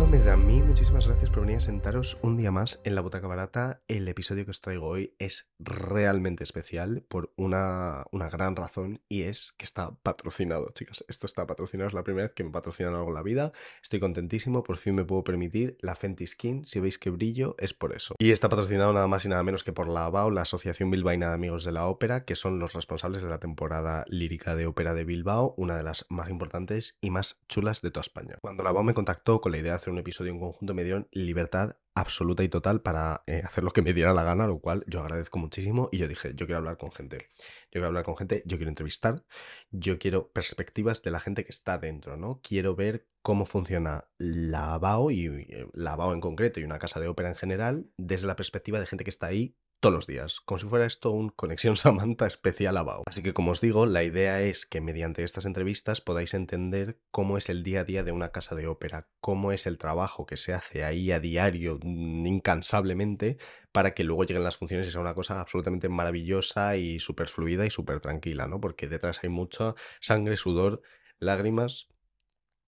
Hola, mes a mí, muchísimas gracias por venir a sentaros un día más en la Butaca Barata. El episodio que os traigo hoy es realmente especial por una, una gran razón y es que está patrocinado, chicas. Esto está patrocinado, es la primera vez que me patrocinan algo en la vida. Estoy contentísimo, por fin me puedo permitir la Fenty Skin. Si veis que brillo, es por eso. Y está patrocinado nada más y nada menos que por la ABAO, la Asociación Bilbaína de Amigos de la Ópera, que son los responsables de la temporada lírica de ópera de Bilbao, una de las más importantes y más chulas de toda España. Cuando la ABAO me contactó con la idea de hacer un episodio en conjunto, me dieron libertad absoluta y total para eh, hacer lo que me diera la gana, lo cual yo agradezco muchísimo. Y yo dije, yo quiero hablar con gente, yo quiero hablar con gente, yo quiero entrevistar, yo quiero perspectivas de la gente que está dentro, ¿no? Quiero ver cómo funciona la ABAO y eh, la ABAO en concreto y una casa de ópera en general desde la perspectiva de gente que está ahí todos los días, como si fuera esto un Conexión Samantha especial a Bao. Así que como os digo, la idea es que mediante estas entrevistas podáis entender cómo es el día a día de una casa de ópera, cómo es el trabajo que se hace ahí a diario, mm, incansablemente, para que luego lleguen las funciones y sea una cosa absolutamente maravillosa y súper fluida y súper tranquila, ¿no? Porque detrás hay mucha sangre, sudor, lágrimas,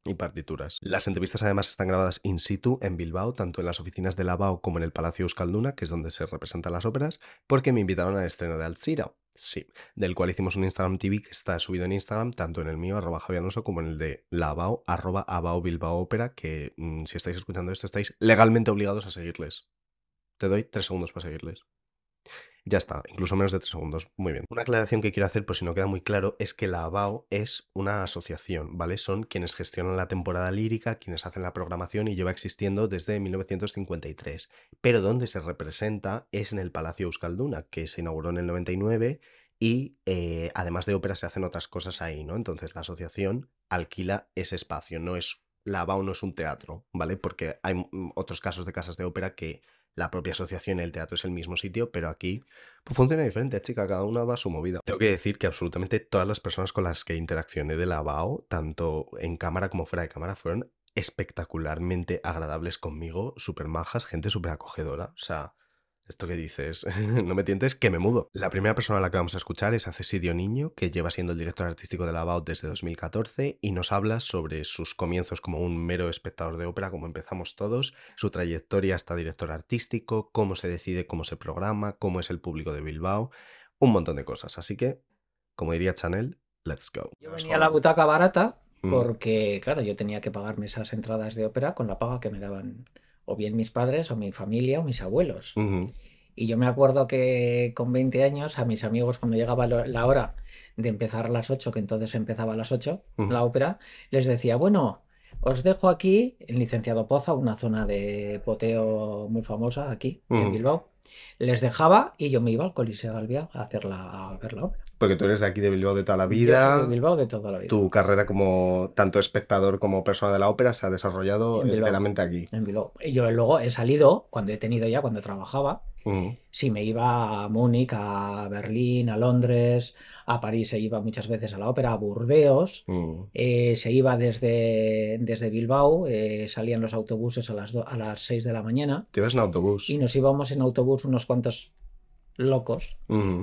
y partituras. Las entrevistas además están grabadas in situ en Bilbao, tanto en las oficinas de la BAO como en el Palacio Euskalduna, que es donde se representan las óperas, porque me invitaron al estreno de Alzira, sí, del cual hicimos un Instagram TV que está subido en Instagram, tanto en el mío, arroba javianoso, como en el de la BAO, arroba abao Bilbao Ópera, que mm, si estáis escuchando esto estáis legalmente obligados a seguirles. Te doy tres segundos para seguirles. Ya está, incluso menos de tres segundos. Muy bien. Una aclaración que quiero hacer, por si no queda muy claro, es que la ABAO es una asociación, ¿vale? Son quienes gestionan la temporada lírica, quienes hacen la programación y lleva existiendo desde 1953. Pero donde se representa es en el Palacio Euskalduna, que se inauguró en el 99 y eh, además de ópera se hacen otras cosas ahí, ¿no? Entonces la asociación alquila ese espacio, no es... La ABAO no es un teatro, ¿vale? Porque hay mm, otros casos de casas de ópera que la propia asociación y el teatro es el mismo sitio, pero aquí pues, funciona diferente, chica, cada una va a su movida. Tengo que decir que absolutamente todas las personas con las que interaccioné de la BAO, tanto en cámara como fuera de cámara, fueron espectacularmente agradables conmigo, súper majas, gente súper acogedora. O sea, esto que dices, no me tientes que me mudo. La primera persona a la que vamos a escuchar es a Cesidio Niño, que lleva siendo el director artístico de la BAUT desde 2014 y nos habla sobre sus comienzos como un mero espectador de ópera, como empezamos todos, su trayectoria hasta director artístico, cómo se decide, cómo se programa, cómo es el público de Bilbao, un montón de cosas. Así que, como diría Chanel, let's go. Yo venía a la butaca barata porque, claro, yo tenía que pagarme esas entradas de ópera con la paga que me daban o bien mis padres o mi familia o mis abuelos. Y yo me acuerdo que con 20 años a mis amigos cuando llegaba la hora de empezar a las 8, que entonces empezaba a las 8 la ópera, les decía, bueno, os dejo aquí en Licenciado Poza, una zona de poteo muy famosa aquí en Bilbao. Les dejaba y yo me iba al Coliseo Albia a, hacer la, a ver la ópera. Porque tú eres de aquí de Bilbao de toda la vida. de Bilbao de toda la vida. Tu carrera como tanto espectador como persona de la ópera se ha desarrollado enteramente aquí. En Bilbao. Y yo luego he salido, cuando he tenido ya, cuando trabajaba, si me iba a Múnich, a Berlín, a Londres, a París se iba muchas veces a la ópera, a Burdeos, eh, se iba desde, desde Bilbao, eh, salían los autobuses a las, a las 6 de la mañana. ¿Te ibas en autobús? Y nos íbamos en autobús unos cuantos locos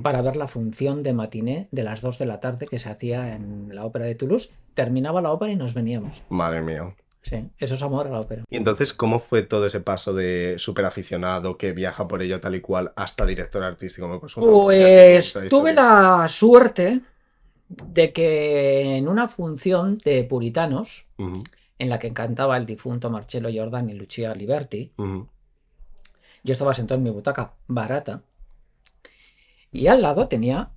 para ver la función de matiné de las 2 de la tarde que se hacía en la ópera de Toulouse. Terminaba la ópera y nos veníamos. Madre mía. Sí, eso es amor a la ópera. Y entonces, ¿cómo fue todo ese paso de súper aficionado que viaja por ello tal y cual hasta director artístico? Pues, pues tuve la suerte de que en una función de puritanos, en la que cantaba el difunto Marcello Jordan y Lucia Liberti, yo estaba sentado en mi butaca barata y al lado tenía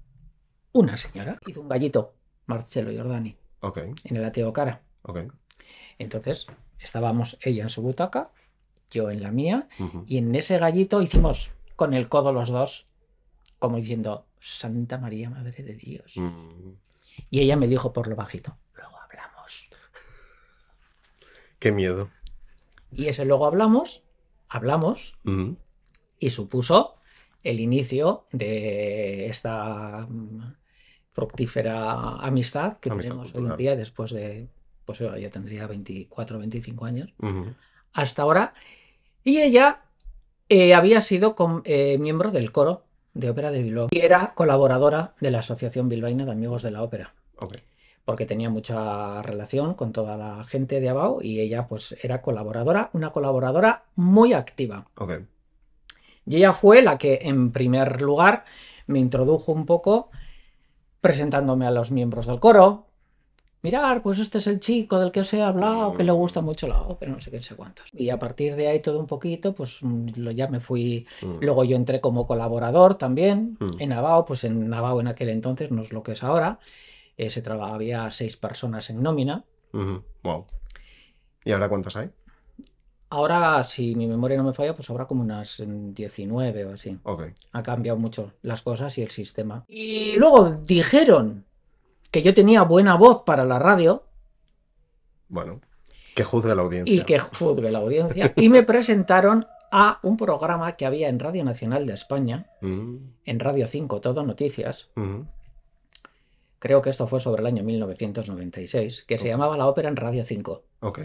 una señora. Hizo un gallito, Marcelo Giordani. En el ateo cara. Entonces, estábamos ella en su butaca, yo en la mía, y en ese gallito hicimos con el codo los dos, como diciendo, Santa María, Madre de Dios. Mm. Y ella me dijo por lo bajito, luego hablamos. Qué miedo. Y ese luego hablamos, hablamos, y supuso el inicio de esta mm, fructífera amistad que tenemos hoy en día después de, pues yo ya tendría 24, 25 años, hasta ahora. Y ella eh, había sido eh, miembro del coro de ópera de Bilbao y era colaboradora de la Asociación Bilbaína de Amigos de la Ópera. porque tenía mucha relación con toda la gente de Abao y ella pues era colaboradora, una colaboradora muy activa. Y ella fue la que en primer lugar me introdujo un poco presentándome a los miembros del coro. Mirar, pues este es el chico del que os he hablado, que le gusta mucho la ópera, no sé qué, no sé cuántos. Y a partir de ahí todo un poquito, pues mm, ya me fui. Mm. Luego yo entré como colaborador también mm. en Navao, pues en Navao en aquel entonces, no es lo que es ahora. Eh, se trabajaba, había seis personas en nómina. Wow. ¿Y ahora cuántas hay? Ahora, si mi memoria no me falla, pues habrá como unas 19 o así. Ha cambiado mucho las cosas y el sistema. Y luego dijeron que yo tenía buena voz para la radio. Bueno, que juzgue la audiencia. Y que juzgue la audiencia. y me presentaron a un programa que había en Radio Nacional de España, mm. en Radio 5, Todo Noticias. Creo que esto fue sobre el año 1996, que se llamaba La Ópera en Radio 5. Ok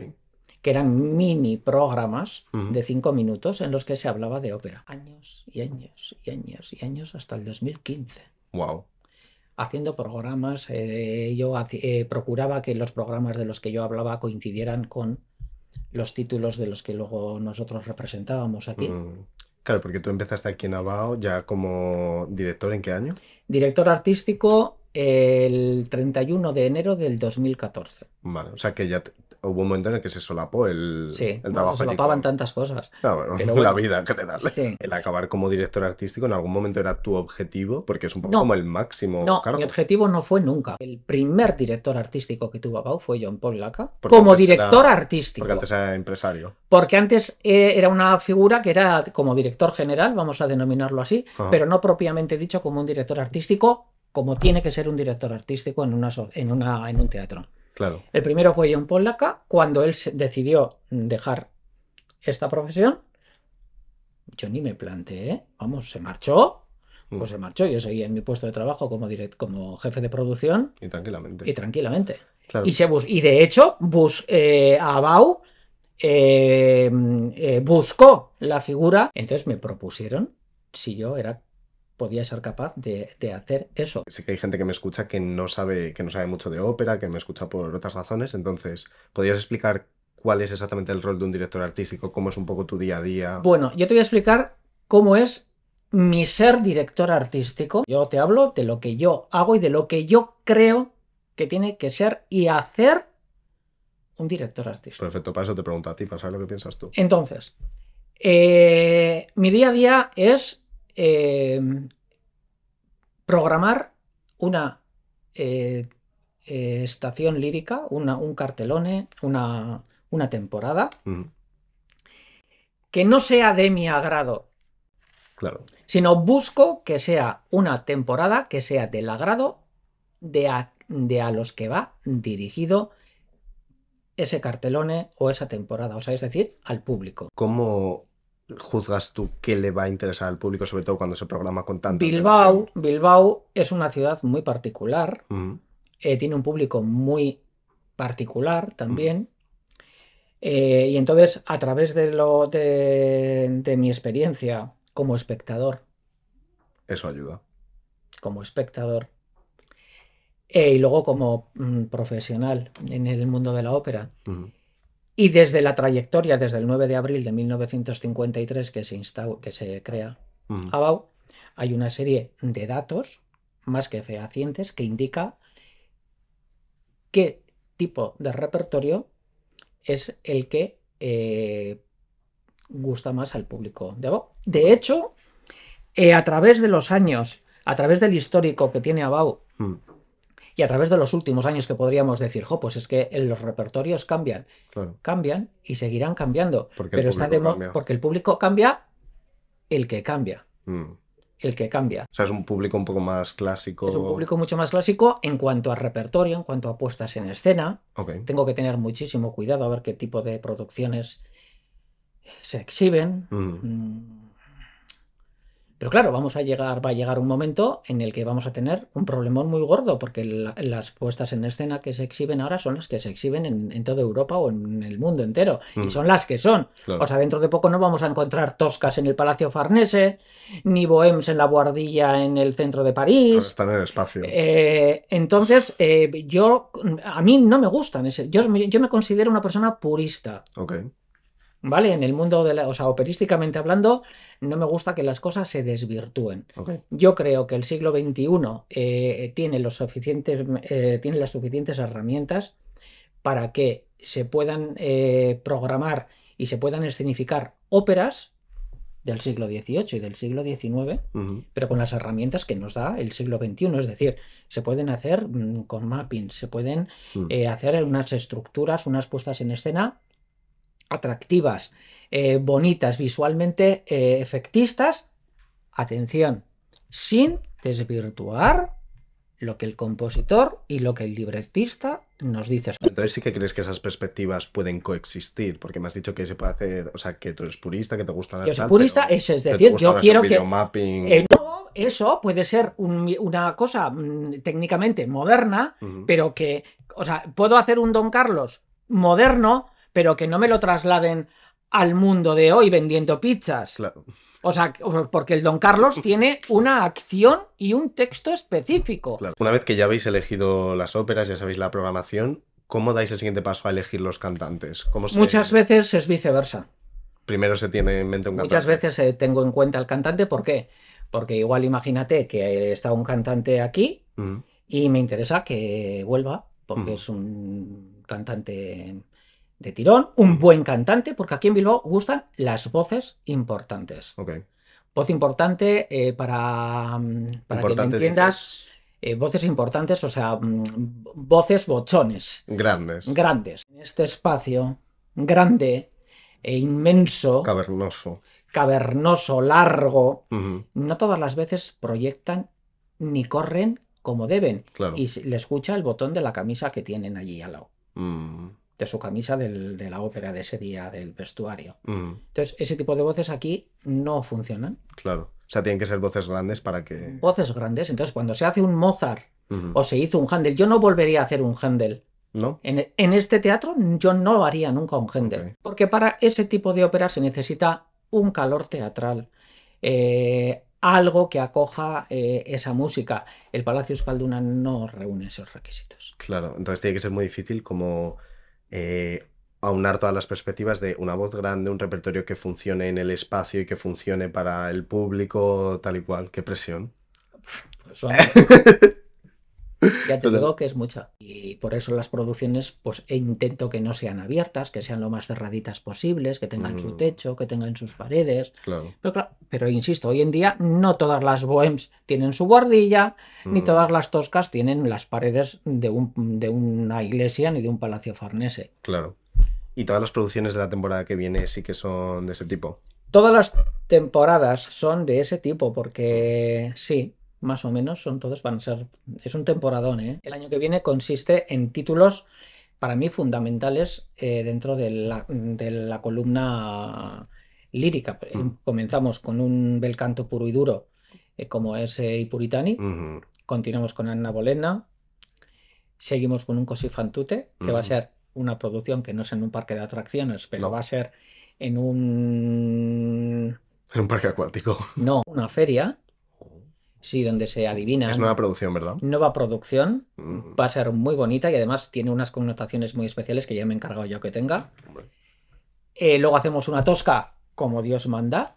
que eran mini programas de cinco minutos en los que se hablaba de ópera. Años y años y años y años hasta el 2015. Wow. Haciendo programas, eh, yo eh, procuraba que los programas de los que yo hablaba coincidieran con los títulos de los que luego nosotros representábamos aquí. Mm. Claro, porque tú empezaste aquí en Abao ya como director, ¿en qué año? Director artístico el 31 de enero del 2014. Vale, o sea que ya hubo un momento en el que se solapó el, sí, el trabajo. se solapaban tantas cosas. Ah, la vida en general. El acabar como director artístico en algún momento era tu objetivo, porque es un poco como el máximo. No, mi objetivo no fue nunca. El primer director artístico que tuvo Bau fue John Paul Laca, como director artístico. Porque antes era empresario. Porque antes eh, era una figura que era como director general, vamos a denominarlo así, pero no propiamente dicho como un director artístico, como tiene que ser un director artístico en, una, en, una, en un teatro. El primero fue John Paul Cuando él decidió dejar esta profesión, yo ni me planteé, vamos, se marchó, pues mm. se marchó. Yo seguí en mi puesto de trabajo como, como jefe de producción. Y tranquilamente. Y tranquilamente. Y, se y de hecho, Bus, eh, Abau eh, eh, buscó la figura. Entonces me propusieron si yo era podía ser capaz de, hacer eso. Sí que hay gente que me escucha que no sabe, que no sabe mucho de ópera, que me escucha por otras razones. Entonces, ¿podrías explicar cuál es exactamente el rol de un director artístico? ¿Cómo es un poco tu día a día? Bueno, yo te voy a explicar cómo es mi ser director artístico. Yo te hablo de lo que yo hago y de lo que yo creo que tiene que ser y hacer un director artístico. Perfecto, para eso te pregunto a ti, para saber lo que piensas tú. Entonces, eh, mi día a día es Em, programar una eh, eh, estación lírica, una, un cartelone, una, una temporada, que no sea de mi agrado. Claro. Sino busco que sea una temporada que sea del agrado de a, de a los que va dirigido ese cartelone o esa temporada, o sea, es decir, al público. ¿Cómo juzgas tú qué le va a interesar al público, sobre todo cuando se programa con tanto? Bilbao, Bilbao es una ciudad muy particular, eh, tiene un público muy particular también. Eh, y entonces, a través de, lo, de, mi experiencia como espectador. Eso ayuda. Como espectador. Eh, y luego como mm, profesional en el mundo de la ópera. Y desde la trayectoria, desde el 9 de abril de 1953 que se, que se crea ABAU, hay una serie de datos más que fehacientes que indica qué tipo de repertorio es el que eh, gusta más al público de ABAU. De hecho, eh, a través de los años, a través del histórico que tiene ABAU, y a través de los últimos años que podríamos decir, jo, pues es que los repertorios cambian, cambian y seguirán cambiando. Porque pero está porque el público cambia el que cambia. Mm. El que cambia. O sea, es un público un poco más clásico. Es un público mucho más clásico en cuanto a repertorio, en cuanto a puestas en escena. Tengo que tener muchísimo cuidado a ver qué tipo de producciones se exhiben. Mm. Mm. Pero claro, vamos a llegar, va a llegar un momento en el que vamos a tener un problemón muy gordo, porque las puestas en escena que se exhiben ahora son las que se exhiben en, toda Europa o en el mundo entero. Y mm. son las que son. O sea, dentro de poco no vamos a encontrar toscas en el Palacio Farnese, ni bohems en la Guardilla en el centro de París. Están en el espacio. Eh, entonces, eh, yo, a mí no me gustan. Ese, yo, yo me considero una persona purista. Ok. ¿Vale? En el mundo de la, o sea, operísticamente hablando, no me gusta que las cosas se desvirtúen. Yo creo que el siglo XXI eh, tiene, los suficientes, eh, tiene las suficientes herramientas para que se puedan eh, programar y se puedan escenificar óperas del siglo XVIII y del siglo XIX, pero con las herramientas que nos da el siglo XXI. Es decir, se pueden hacer mm, con mapping, se pueden mm. hacer unas estructuras, unas puestas en escena atractivas, eh, bonitas, visualmente eh, efectistas, atención, sin desvirtuar lo que el compositor y lo que el libretista nos dice. Entonces sí que crees que esas perspectivas pueden coexistir, porque me has dicho que se puede hacer, o sea, que tú eres purista, que te gusta la Yo soy purista, eso es decir, yo quiero que... Eh, no, eso puede ser una cosa mm, técnicamente moderna, pero que, o sea, puedo hacer un Don Carlos moderno, pero que no me lo trasladen al mundo de hoy vendiendo pizzas. Claro. O sea, porque el Don Carlos tiene una acción y un texto específico. Claro. Una vez que ya habéis elegido las óperas, ya sabéis la programación, ¿cómo dais el siguiente paso a elegir los cantantes? Muchas veces es viceversa. Primero se tiene en mente un cantante. Muchas veces eh, tengo en cuenta el cantante, ¿por qué? Porque igual imagínate que está un cantante aquí y me interesa que vuelva, porque es un cantante de tirón, un buen cantante, porque aquí en Bilbao gustan las voces importantes. Voz importante eh, para, mm, para que me entiendas. Eh, voces importantes, o sea, mm, voces bochones. Grandes. Grandes. En este espacio grande e inmenso. Cavernoso. Cavernoso, largo. No todas las veces proyectan ni corren como deben. Y le escucha el botón de la camisa que tienen allí al lado. Mm de su camisa de la ópera de ese día, del vestuario. Mm. Entonces, ese tipo de voces aquí no funcionan. Claro. O sea, tienen que ser voces grandes para que. Voces grandes. Entonces, cuando se hace un Mozart o se hizo un Handel, yo no volvería a hacer un Handel. ¿No? En, este teatro yo no haría nunca un Handel. Porque para ese tipo de ópera se necesita un calor teatral. Eh, algo que acoja eh, esa música. El Palacio Escalduna no reúne esos requisitos. Claro, entonces tiene que ser muy difícil como eh, aunar todas las perspectivas de una voz grande, un repertorio que funcione en el espacio y que funcione para el público tal y cual. Qué presión. Pues Ya te digo que es mucha. Y por eso las producciones, pues e intento que no sean abiertas, que sean lo más cerraditas posibles, que tengan su mm. techo, que tengan sus paredes. Claro. Pero, pero insisto, hoy en día no todas las bohems tienen su guardilla, ni mm. todas las toscas tienen las paredes de, un, de una iglesia ni de un palacio farnese. Claro. ¿Y todas las producciones de la temporada que viene sí que son de ese tipo? Todas las temporadas son de ese tipo, porque sí, más o menos, son todos, van a ser, es un temporadón, ¿eh? El año que viene consiste en títulos para mí fundamentales eh, dentro de la, columna lírica. Mm. Comenzamos con un bel canto puro y duro, eh, como es Ipuritani, continuamos con Anna Bolena, seguimos con un Così fan que va a ser una producción que no es en un parque de atracciones, pero va a ser en un... En un parque acuático. No, una feria Sí, donde se adivina. Es nueva producción, ¿verdad? Nueva producción. Mm. Va a ser muy bonita y además tiene unas connotaciones muy especiales que ya me he encargado yo que tenga. Eh, luego hacemos una tosca como Dios manda.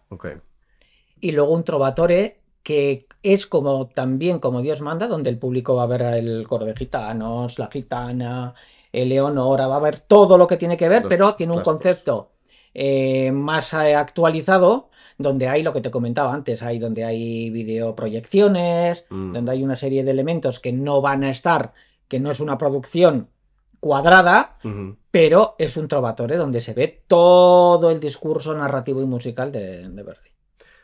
Y luego un trovatore que es como también como Dios manda, donde el público va a ver el coro de gitanos, la gitana, el Leonora, va a ver todo lo que tiene que ver, pero tiene un concepto eh, más eh, actualizado donde hay lo que te comentaba antes, hay donde hay videoproyecciones, mm. donde hay una serie de elementos que no van a estar, que no es una producción cuadrada, pero es un trovatore donde se ve todo el discurso narrativo y musical de, Verdi.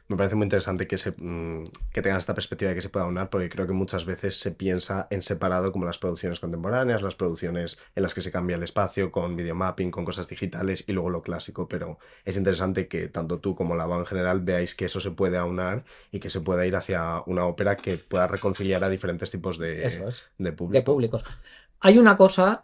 Me parece muy interesante que, se, mm, que tengan esta perspectiva de que se pueda unar, porque creo que muchas veces se piensa en separado como las producciones contemporáneas, las producciones en las que se cambia el espacio con videomapping, con cosas digitales y luego lo clásico, pero es interesante que tanto tú como la BA en general veáis que eso se puede aunar y que se pueda ir hacia una ópera que pueda reconciliar a diferentes tipos de, de, de públicos. Hay una cosa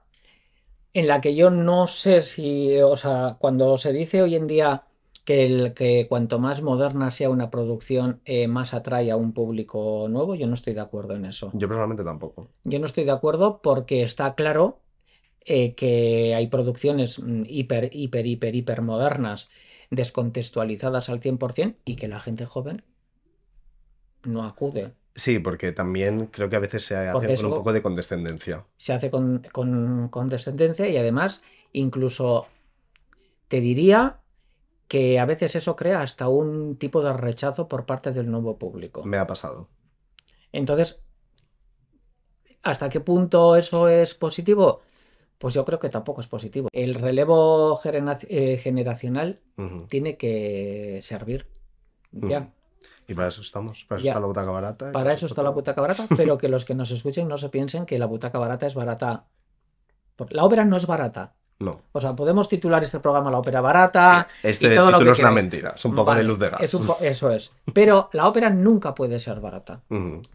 en la que yo no sé si, o sea, cuando se dice hoy en día que, el, que cuanto más moderna sea una producción, eh, más atrae a un público nuevo, yo no estoy de acuerdo en eso. Yo personalmente tampoco. Yo no estoy de acuerdo porque está claro eh, que hay producciones mm, hiper, hiper, hiper, hiper modernas, descontextualizadas al 100% y que la gente joven no acude. Sí, porque también creo que a veces se hace con un poco de condescendencia. Se hace con, condescendencia y además incluso te diría que a veces eso crea hasta un tipo de rechazo por parte del nuevo público. Me ha pasado. Entonces, ¿hasta qué punto eso es positivo? Pues yo creo que tampoco es positivo. El relevo eh, generacional tiene que servir. Ya. Y para eso estamos, para eso está la butaca barata. Para eso está la butaca barata, pero que los que nos escuchen no se piensen que la butaca barata es barata. La ópera no es barata. No. O sea, podemos titular este programa La ópera barata. Este título es una mentira, es un poco de luz de gas. eso es. Pero la ópera nunca puede ser barata.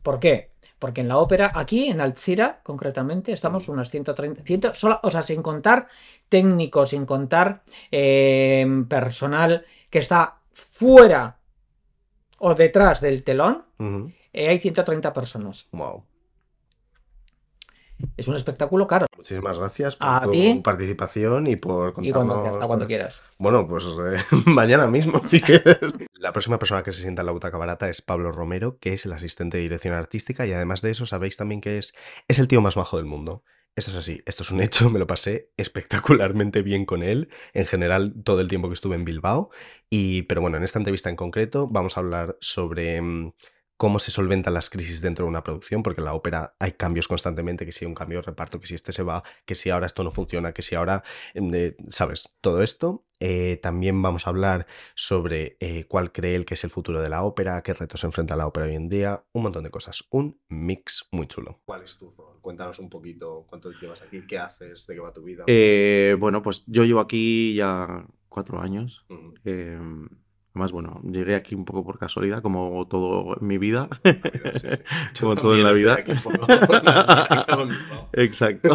¿Por qué? Porque en la ópera, aquí en Alcira, concretamente, estamos unas 130, o sea, sin contar técnicos, sin contar eh, personal que está fuera o detrás del telón, eh, hay 130 personas. Wow. Es un espectáculo caro. Muchísimas gracias por tu participación y por contarnos... Y hasta cuando quieras. Bueno, pues eh, mañana mismo, si quieres. La próxima persona que se sienta en la butaca barata es Pablo Romero, que es el asistente de dirección artística y además de eso sabéis también que es, es el tío más bajo del mundo. Esto es así, esto es un hecho, me lo pasé espectacularmente bien con él, en general todo el tiempo que estuve en Bilbao, y, pero bueno, en esta entrevista en concreto vamos a hablar sobre mm, cómo se solventan las crisis dentro de una producción, porque en la ópera hay cambios constantemente, que si hay un cambio de reparto, que si este se va, que si ahora esto no funciona, que si ahora, mm, ¿sabes? Todo esto. Eh, también vamos a hablar sobre eh, cuál cree él que es el futuro de la ópera, qué retos enfrenta la ópera hoy en día, un montón de cosas. Un mix muy chulo. ¿Cuál es tu rol? Cuéntanos un poquito cuánto llevas aquí, qué haces, de qué va tu vida. Eh, bueno, pues yo llevo aquí ya cuatro años. Además, bueno, llegué aquí un poco por casualidad, como todo en mi vida. como todo en la vida. Exacto.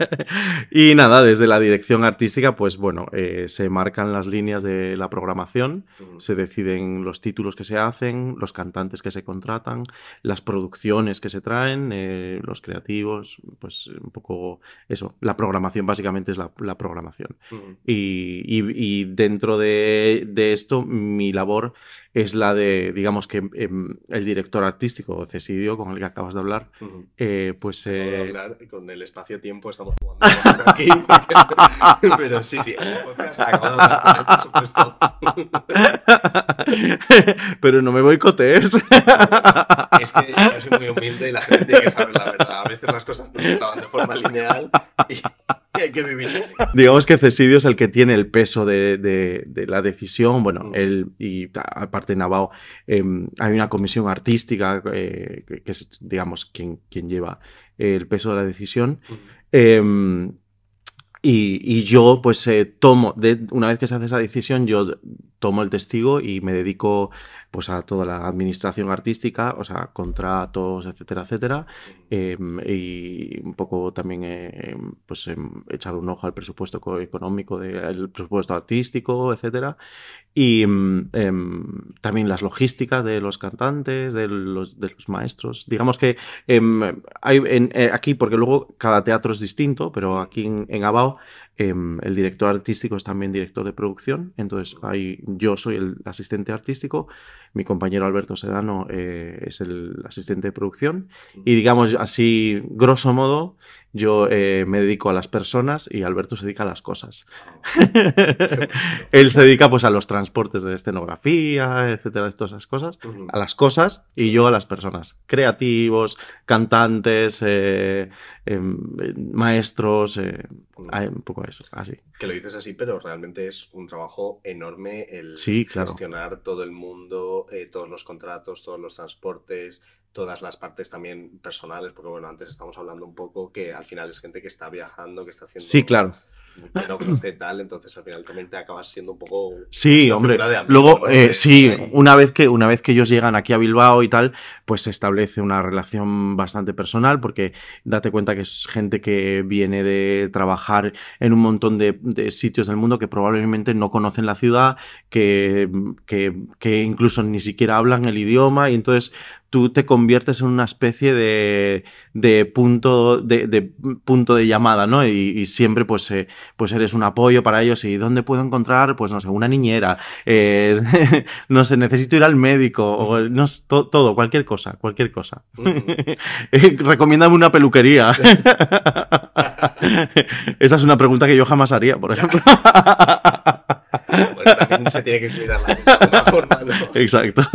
y nada, desde la dirección artística, pues bueno, eh, se marcan las líneas de la programación, se deciden los títulos que se hacen, los cantantes que se contratan, las producciones que se traen, eh, los creativos, pues un poco eso. La programación básicamente es la, programación. y, dentro de esto mi labor es la de, digamos que em, el director artístico, Cesidio, con el que acabas de hablar, eh, pues... Eh... hablar con el espacio-tiempo estamos jugando aquí, pero sí, sí, el podcast acabado de por supuesto. pero no me boicotees. es que yo soy muy humilde y la gente tiene que saber la verdad. A veces las cosas no se acaban de forma lineal y hay que vivir así. Digamos que Cesidio es el que tiene el peso de, de, la decisión, bueno, él y aparte de Navao, em, hay una comisión artística eh, que, es, digamos, quien, quien lleva el peso de la decisión. Em, y, yo, pues, eh, tomo, de, una vez que se hace esa decisión, yo tomo el testigo y me dedico pues a toda la administración artística, o sea, contratos, etcétera, etcétera, em, y un poco también eh, pues echar un ojo al presupuesto económico, del presupuesto artístico, etcétera, y em, em, también las logísticas de los cantantes, de los, de los maestros. Digamos que hay eh, aquí, porque luego cada teatro es distinto, pero aquí en, en Abao Em, el director artístico es también director de producción, entonces ahí yo soy el asistente artístico, mi compañero Alberto Sedano eh, es el asistente de producción. Y digamos así, grosso modo, yo eh, me dedico a las personas y Alberto se dedica a las cosas. Él se dedica pues a los transportes de escenografía, etcétera, todas esas cosas, a las cosas y yo a las personas. Creativos, cantantes, eh, em, maestros, eh, un poco eso, así. Que lo dices así, pero realmente es un trabajo enorme el gestionar todo el mundo, todos los contratos, todos los transportes, todas las partes también personales, porque bueno, antes estamos hablando un poco que al final es gente que está viajando, que está haciendo... Sí, claro. que no conoce tal, entonces al final también te acabas siendo un poco... Sí, hombre, luego, eh, sí, una vez, que, una vez que ellos llegan aquí a Bilbao y tal, pues se establece una relación bastante personal, porque date cuenta que es gente que viene de trabajar en un montón de, sitios del mundo que probablemente no conocen la ciudad, que, que, que incluso ni siquiera hablan el idioma, y entonces tú te conviertes en una especie de, de punto, de, punto de llamada, ¿no? Y, siempre pues, eh, pues eres un apoyo para ellos. ¿Y dónde puedo encontrar? Pues no sé, una niñera, eh, no sé, necesito ir al médico, o no, todo, cualquier cosa, cualquier cosa. Recomiéndame una peluquería. Esa es una pregunta que yo jamás haría, por ejemplo. Bueno, también se tiene que cuidar la forma, ¿no? Exacto.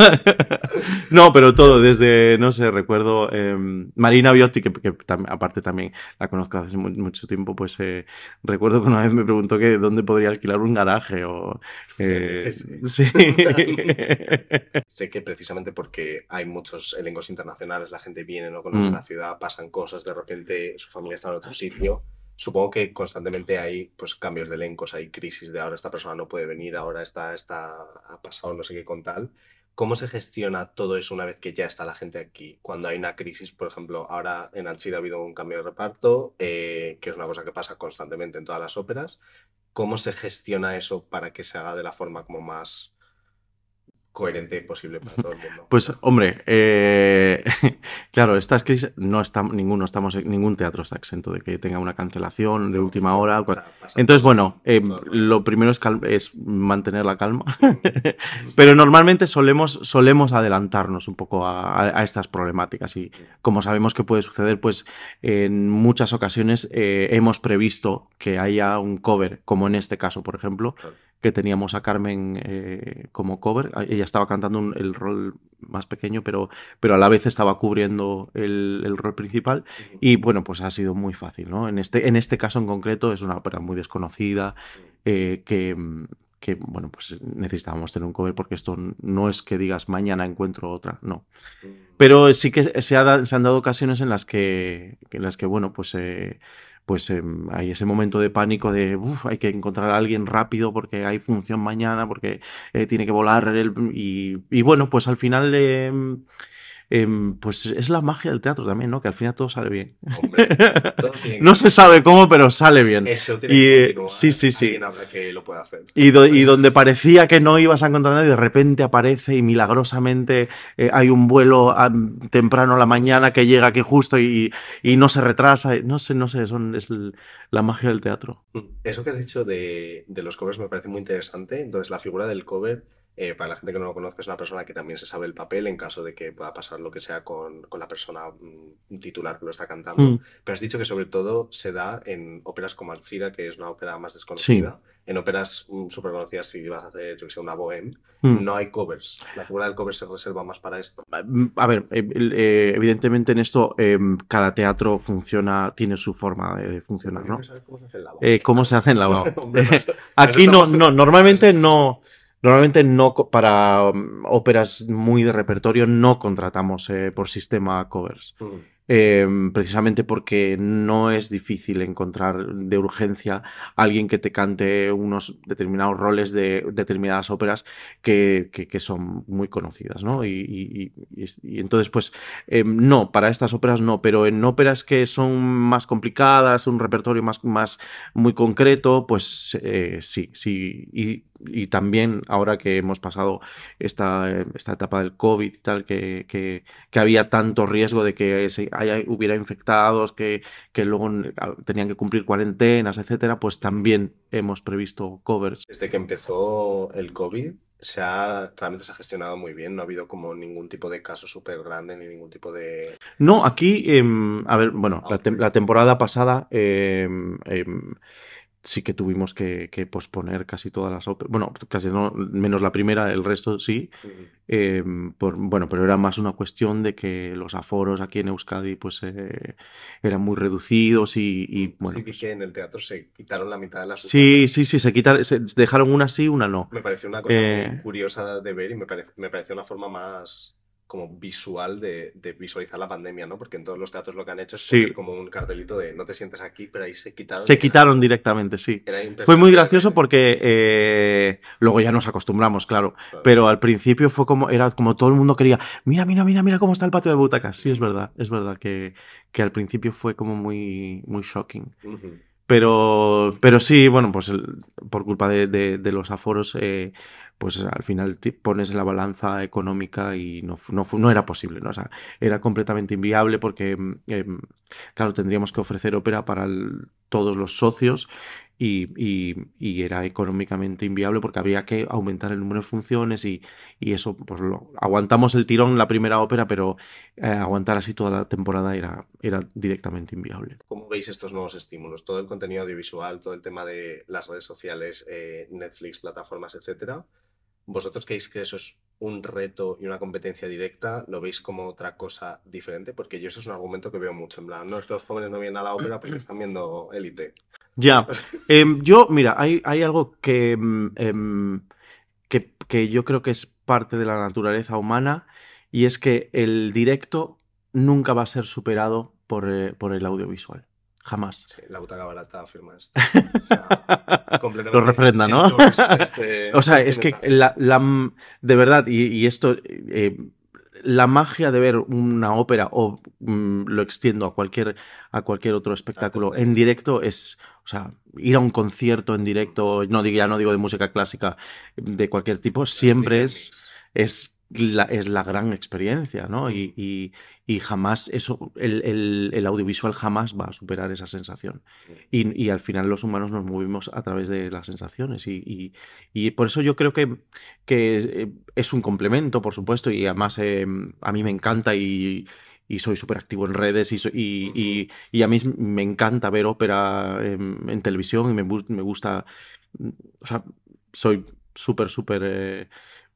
No, pero todo, desde, no sé, recuerdo em, Marina Biotti, que, aparte también la conozco hace mucho tiempo, pues eh, recuerdo que una vez me preguntó que dónde podría alquilar un garaje o... Eh, sí. sé que precisamente porque hay muchos elencos internacionales, la gente viene, no conoce mm. la ciudad, pasan cosas, de repente su familia está en otro sitio supongo que constantemente hay pues cambios de elencos, hay crisis de ahora esta persona no puede venir, ahora está, está, ha pasado no sé qué con tal. ¿Cómo se gestiona todo eso una vez que ya está la gente aquí? Cuando hay una crisis, por ejemplo, ahora en Alcira ha habido un cambio de reparto, eh, que es una cosa que pasa constantemente en todas las óperas. ¿Cómo se gestiona eso para que se haga de la forma como más coherente posible para todo el mundo. Pues, hombre, eh, claro, estas crisis no está, ninguno, estamos, ningún teatro está exento de que tenga una cancelación de última hora. Entonces, bueno, eh, lo primero es, es, mantener la calma, pero normalmente solemos, solemos adelantarnos un poco a, estas problemáticas y como sabemos que puede suceder, pues en muchas ocasiones eh, hemos previsto que haya un cover, como en este caso, por ejemplo, que teníamos a Carmen como cover. Ella estaba cantando el rol más pequeño, pero, pero a la vez estaba cubriendo el, rol principal. Y bueno, pues ha sido muy fácil, ¿no? En este, en este caso en concreto es una ópera muy desconocida eh, que, que, bueno, pues necesitábamos tener un cover porque esto no es que digas mañana encuentro otra, no. Pero sí que se, se han dado ocasiones en las que, en las que bueno, pues... Eh, pues em, hay ese momento de pánico de Uf, hay que encontrar a alguien rápido porque hay función mañana, porque eh, tiene que volar el, y, y, bueno, pues al final em, pues es la magia del teatro también, ¿no? Que al final todo sale bien. no se sabe cómo, pero sale bien. Eso tiene y, Sí, sí, sí. Que lo pueda hacer. Y, donde parecía que no ibas a encontrar a nadie, de repente aparece y milagrosamente eh, hay un vuelo temprano a la mañana que llega aquí justo y, no se retrasa. No sé, no sé, son, es la magia del teatro. Mm. Eso que has dicho de, de los covers me parece muy interesante. Entonces, la figura del cover eh, para la gente que no lo conozca, es una persona que también se sabe el papel en caso de que pueda pasar lo que sea con, con la persona mm, titular que lo está cantando. Mm. Pero has dicho que sobre todo se da en óperas como Alcira, que es una ópera más desconocida. En óperas mm, súper conocidas, si vas a hacer, yo que sé, una bohème, no hay covers. La figura del cover se reserva más para esto. A ver, eh, eh, evidentemente en esto em, cada teatro funciona, tiene su forma de, funcionar, ¿no? ¿Cómo se hace en la Aquí no, no, normalmente no. Normalmente no para um, óperas muy de repertorio no contratamos eh, por sistema covers. Mm. Em, precisamente porque no es difícil encontrar de urgencia alguien que te cante unos determinados roles de determinadas óperas que, son muy conocidas, ¿no? Y, entonces, pues, em, no, para estas óperas no, pero en óperas que son más complicadas, un repertorio más, más muy concreto, pues eh, sí, sí. Y, también ahora que hemos pasado esta, esta etapa del COVID y tal, que, que había tanto riesgo de que se hubiera infectados, que, que luego tenían que cumplir cuarentenas, etcétera, pues también hemos previsto covers. Desde que empezó el COVID, se ha, realmente se ha gestionado muy bien, no ha habido como ningún tipo de caso súper grande ni ningún tipo de... No, aquí, em, a ver, bueno, la, la, temporada pasada em, sí que tuvimos que, posponer casi todas las óperas. Bueno, casi no, menos la primera, el resto sí. Em, por, bueno, pero era más una cuestión de que los aforos aquí en Euskadi pues eh, eran muy reducidos y, bueno. Sí, pues que en el teatro se quitaron la mitad de las. Sí, sí, sí, se quitaron, se dejaron una sí, una no. Me pareció una cosa muy eh, curiosa de ver y me, me pareció una forma más como visual de, visualizar la pandemia, ¿no? Porque en todos los teatros lo que han hecho es como un cartelito de no te sientes aquí, pero ahí se quitaron. Se quitaron directamente, sí. Fue muy gracioso porque eh, luego ya nos acostumbramos, claro, Pero al principio fue como, era como todo el mundo quería, mira, mira, mira, mira cómo está el patio de butacas. Sí, es verdad, es verdad que, que al principio fue como muy, muy shocking. Pero, pero sí, bueno, pues por culpa de, los aforos, eh, pues al final pones la balanza económica y no, no, no era posible, ¿no? O sea, era completamente inviable porque, mm, em, claro, tendríamos que ofrecer ópera para todos los socios y, y, era económicamente inviable porque había que aumentar el número de funciones y, y eso, pues lo, aguantamos el tirón la primera ópera, pero eh, aguantar así toda la temporada era, era directamente inviable. ¿Cómo veis estos nuevos estímulos? Todo el contenido audiovisual, todo el tema de las redes sociales, eh, Netflix, plataformas, etcétera. ¿Vosotros creéis que eso es un reto y una competencia directa? ¿Lo veis como otra cosa diferente? Porque yo eso es un argumento que veo mucho. En plan, no, jóvenes no vienen a la ópera porque están viendo élite. Ya. Em, yo, mira, hay, hay algo mm, em, que, que, yo creo que es parte de la naturaleza humana y es que el directo nunca va a ser superado por, eh, por el audiovisual. Jamás. Sí, la butaca barata afirma esto. Lo refrenda, ¿no? Este, o sea, es que la, de verdad, y, esto, eh, la magia de ver una ópera, o mm, lo extiendo a cualquier, a cualquier otro espectáculo en directo, es, o sea, ir a un concierto en directo, no digo, ya no digo de música clásica, de cualquier tipo, siempre es, es la, es la gran experiencia, ¿no? Y, y, jamás eso, el, el, audiovisual jamás va a superar esa sensación. Y, y, al final los humanos nos movimos a través de las sensaciones. Y, por eso yo creo que, que eh, es un complemento, por supuesto, y además eh, a mí me encanta y, soy súper activo en redes y, y, a mí me encanta ver ópera en, televisión y me, me, gusta, o sea, soy súper, súper... Eh,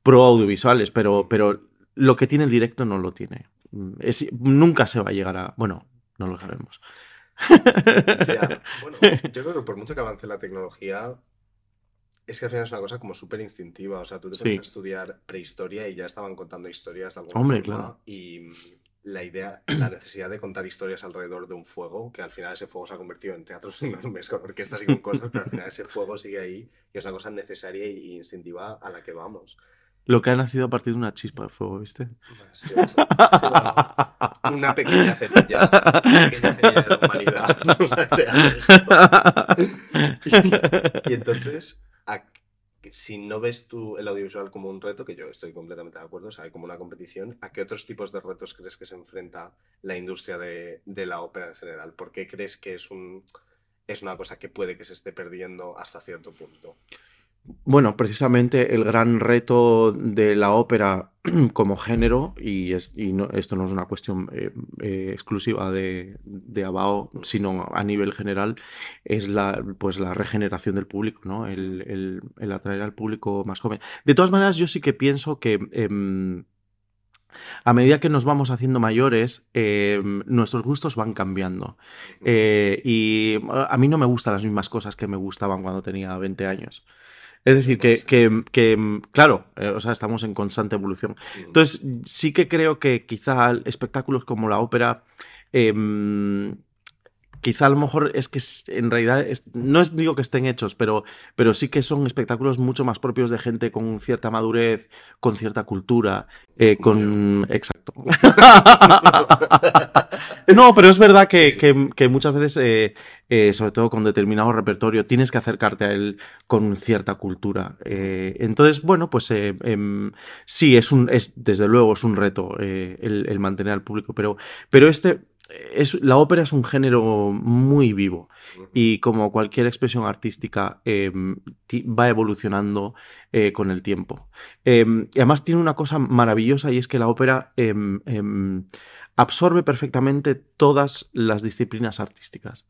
pro audiovisuales, pero, pero lo que tiene el directo no lo tiene. Es, nunca se va a llegar a. Bueno, no lo sabemos. bueno, yo creo que por mucho que avance la tecnología, es que al final es una cosa como súper instintiva. O sea, tú te pones a estudiar prehistoria y ya estaban contando historias de alguna Hombre, Claro. Y la idea, la necesidad de contar historias alrededor de un fuego, que al final ese fuego se ha convertido en teatros enormes con orquestas y con cosas, pero al final ese fuego sigue ahí y es una cosa necesaria e instintiva a la que vamos. Lo que ha nacido a partir de una chispa de fuego, ¿viste? una pequeña cerilla. Una pequeña de la humanidad. y, entonces, si no ves tú el audiovisual como un reto, que yo estoy completamente de acuerdo, o sea, como una competición, ¿a qué otros tipos de retos crees que se enfrenta la industria de, de la ópera en general? ¿Por qué crees que es, un, es una cosa que puede que se esté perdiendo hasta cierto punto? Bueno, precisamente el gran reto de la ópera como género, y, esto no es una cuestión eh, eh, exclusiva de, de, Abao, sino a nivel general, es la, pues la regeneración del público, ¿no? el, atraer al público más joven. De todas maneras, yo sí que pienso que em, a medida que nos vamos haciendo mayores, em, nuestros gustos van cambiando. Eh, y a mí no me gustan las mismas cosas que me gustaban cuando tenía 20 años. Es decir, que, claro, eh, o sea, estamos en constante evolución. Mm. Entonces, sí que creo que quizá espectáculos como la ópera em, quizá a lo mejor es que en realidad no es, digo que estén hechos, pero, pero sí que son espectáculos mucho más propios de gente con cierta madurez, con cierta cultura, eh, con... Exacto. no, pero es verdad que, muchas veces, eh, eh, sobre todo con determinado repertorio, tienes que acercarte a él con cierta cultura. entonces, bueno, pues em, sí, es un, es, desde luego es un reto el, el, mantener al público, pero, pero este es, la ópera es un género muy vivo y como cualquier expresión artística em, va evolucionando eh, con el tiempo. Em, y además tiene una cosa maravillosa y es que la ópera em, absorbe perfectamente todas las disciplinas artísticas.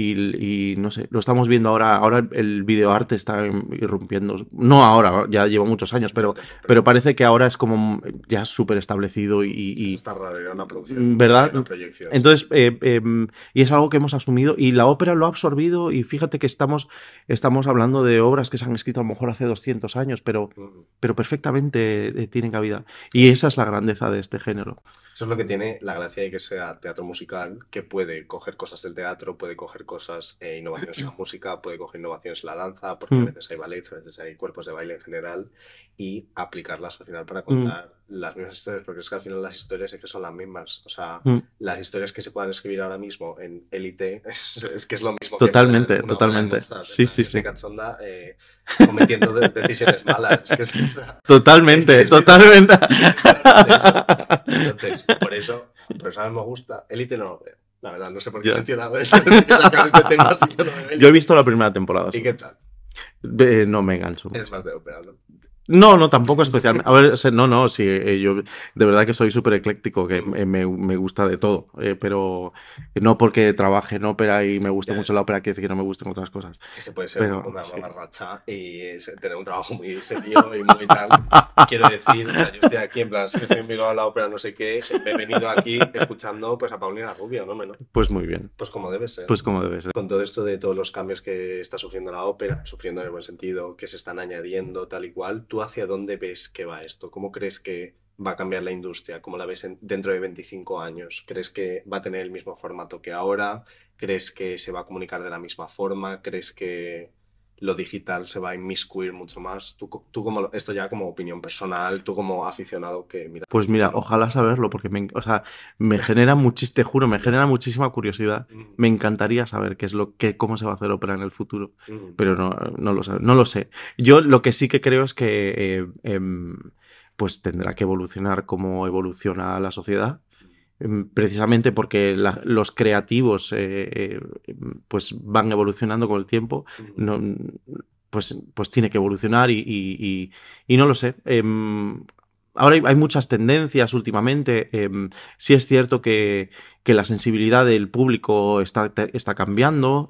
Y, no sé, lo estamos viendo ahora, ahora el videoarte está irrumpiendo, no ahora, ya lleva muchos años, pero, pero parece que ahora es como ya súper establecido y, Está raro, era una producción. ¿Verdad? Entonces, eh, em, y es algo que hemos asumido y la ópera lo ha absorbido y fíjate que estamos, estamos hablando de obras que se han escrito a lo mejor hace 200 años, pero, pero perfectamente eh, tienen cabida. Y esa es la grandeza de este género. Eso es lo que tiene la gracia de que sea teatro musical, que puede coger cosas del teatro, puede coger cosas, eh, innovaciones en la música, puede coger innovaciones en la danza, porque a mm. veces hay ballet, a veces hay cuerpos de baile en general, y aplicarlas al final para contar mm. las mismas historias, porque es que al final las historias es que son las mismas. O sea, mm. las historias que se puedan escribir ahora mismo en Élite es, que es lo mismo. Totalmente, totalmente. sí, sí, sí. Cachonda, eh, cometiendo decisiones malas. Es que totalmente, totalmente. Entonces, por eso, por eso a mí me gusta. Élite no lo veo. La verdad, no sé por qué he mencionado este tema. Yo he visto la primera temporada. ¿Y qué tal? no me engancho. Es más de ópera, ¿no? No, no, tampoco especialmente. A ver, no, no, sí, eh, yo de verdad que soy súper ecléctico, que me, me, gusta de todo, eh, pero no porque trabaje en ópera y me guste mucho la ópera quiere decir que no me gusten otras cosas. Que se puede ser una mala racha y tener un trabajo muy serio y muy tal. Quiero decir, yo estoy aquí en plan, si estoy en a la ópera, no sé qué, he venido aquí escuchando pues a Paulina Rubio, ¿no? Menos. Pues muy bien. Pues como debe ser. Pues como debe ser. Con todo esto de todos los cambios que está sufriendo la ópera, sufriendo en el buen sentido, que se están añadiendo tal y cual, tú hacia dónde ves que va esto? ¿Cómo crees que va a cambiar la industria? ¿Cómo la ves dentro de 25 años? ¿Crees que va a tener el mismo formato que ahora? ¿Crees que se va a comunicar de la misma forma? ¿Crees que lo digital se va a inmiscuir mucho más. Tú, tú como, esto ya como opinión personal, tú como aficionado que mira. Pues mira, ojalá saberlo, porque me, o sea, me genera muchísimo, te juro, me genera muchísima curiosidad. Mm. Me encantaría saber qué es lo que, cómo se va a hacer ópera en el futuro. Mm. Pero no, no lo sé, no lo sé. Yo lo que sí que creo es que eh, em, pues tendrá que evolucionar como evoluciona la sociedad precisamente porque los creativos eh, eh, pues van evolucionando con el tiempo, no, pues, pues tiene que evolucionar y, no lo sé. Em, ahora hay, muchas tendencias últimamente. Em, sí es cierto que, que, la sensibilidad del público está, está cambiando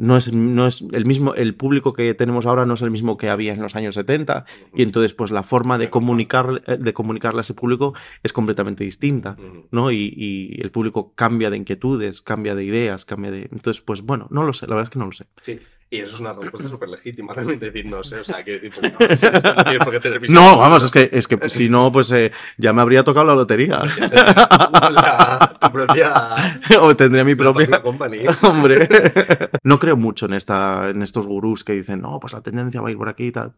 no es, no es el mismo, el público que tenemos ahora no es el mismo que había en los años 70 y entonces pues la forma de comunicar, de comunicarle a ese público es completamente distinta, ¿no? Y, y, el público cambia de inquietudes, cambia de ideas, cambia de... Entonces pues bueno, no lo sé, la verdad es que no lo sé. Sí. Y eso es una respuesta súper legítima también decir, no sé, o sea, quiero decir, pues, no, no, vamos, es que, es que si no, pues eh, ya me habría tocado la lotería. La, propia... o tendría mi propia... compañía. Hombre. No creo mucho en, esta, en estos gurús que dicen, no, pues la tendencia va a ir por aquí y tal.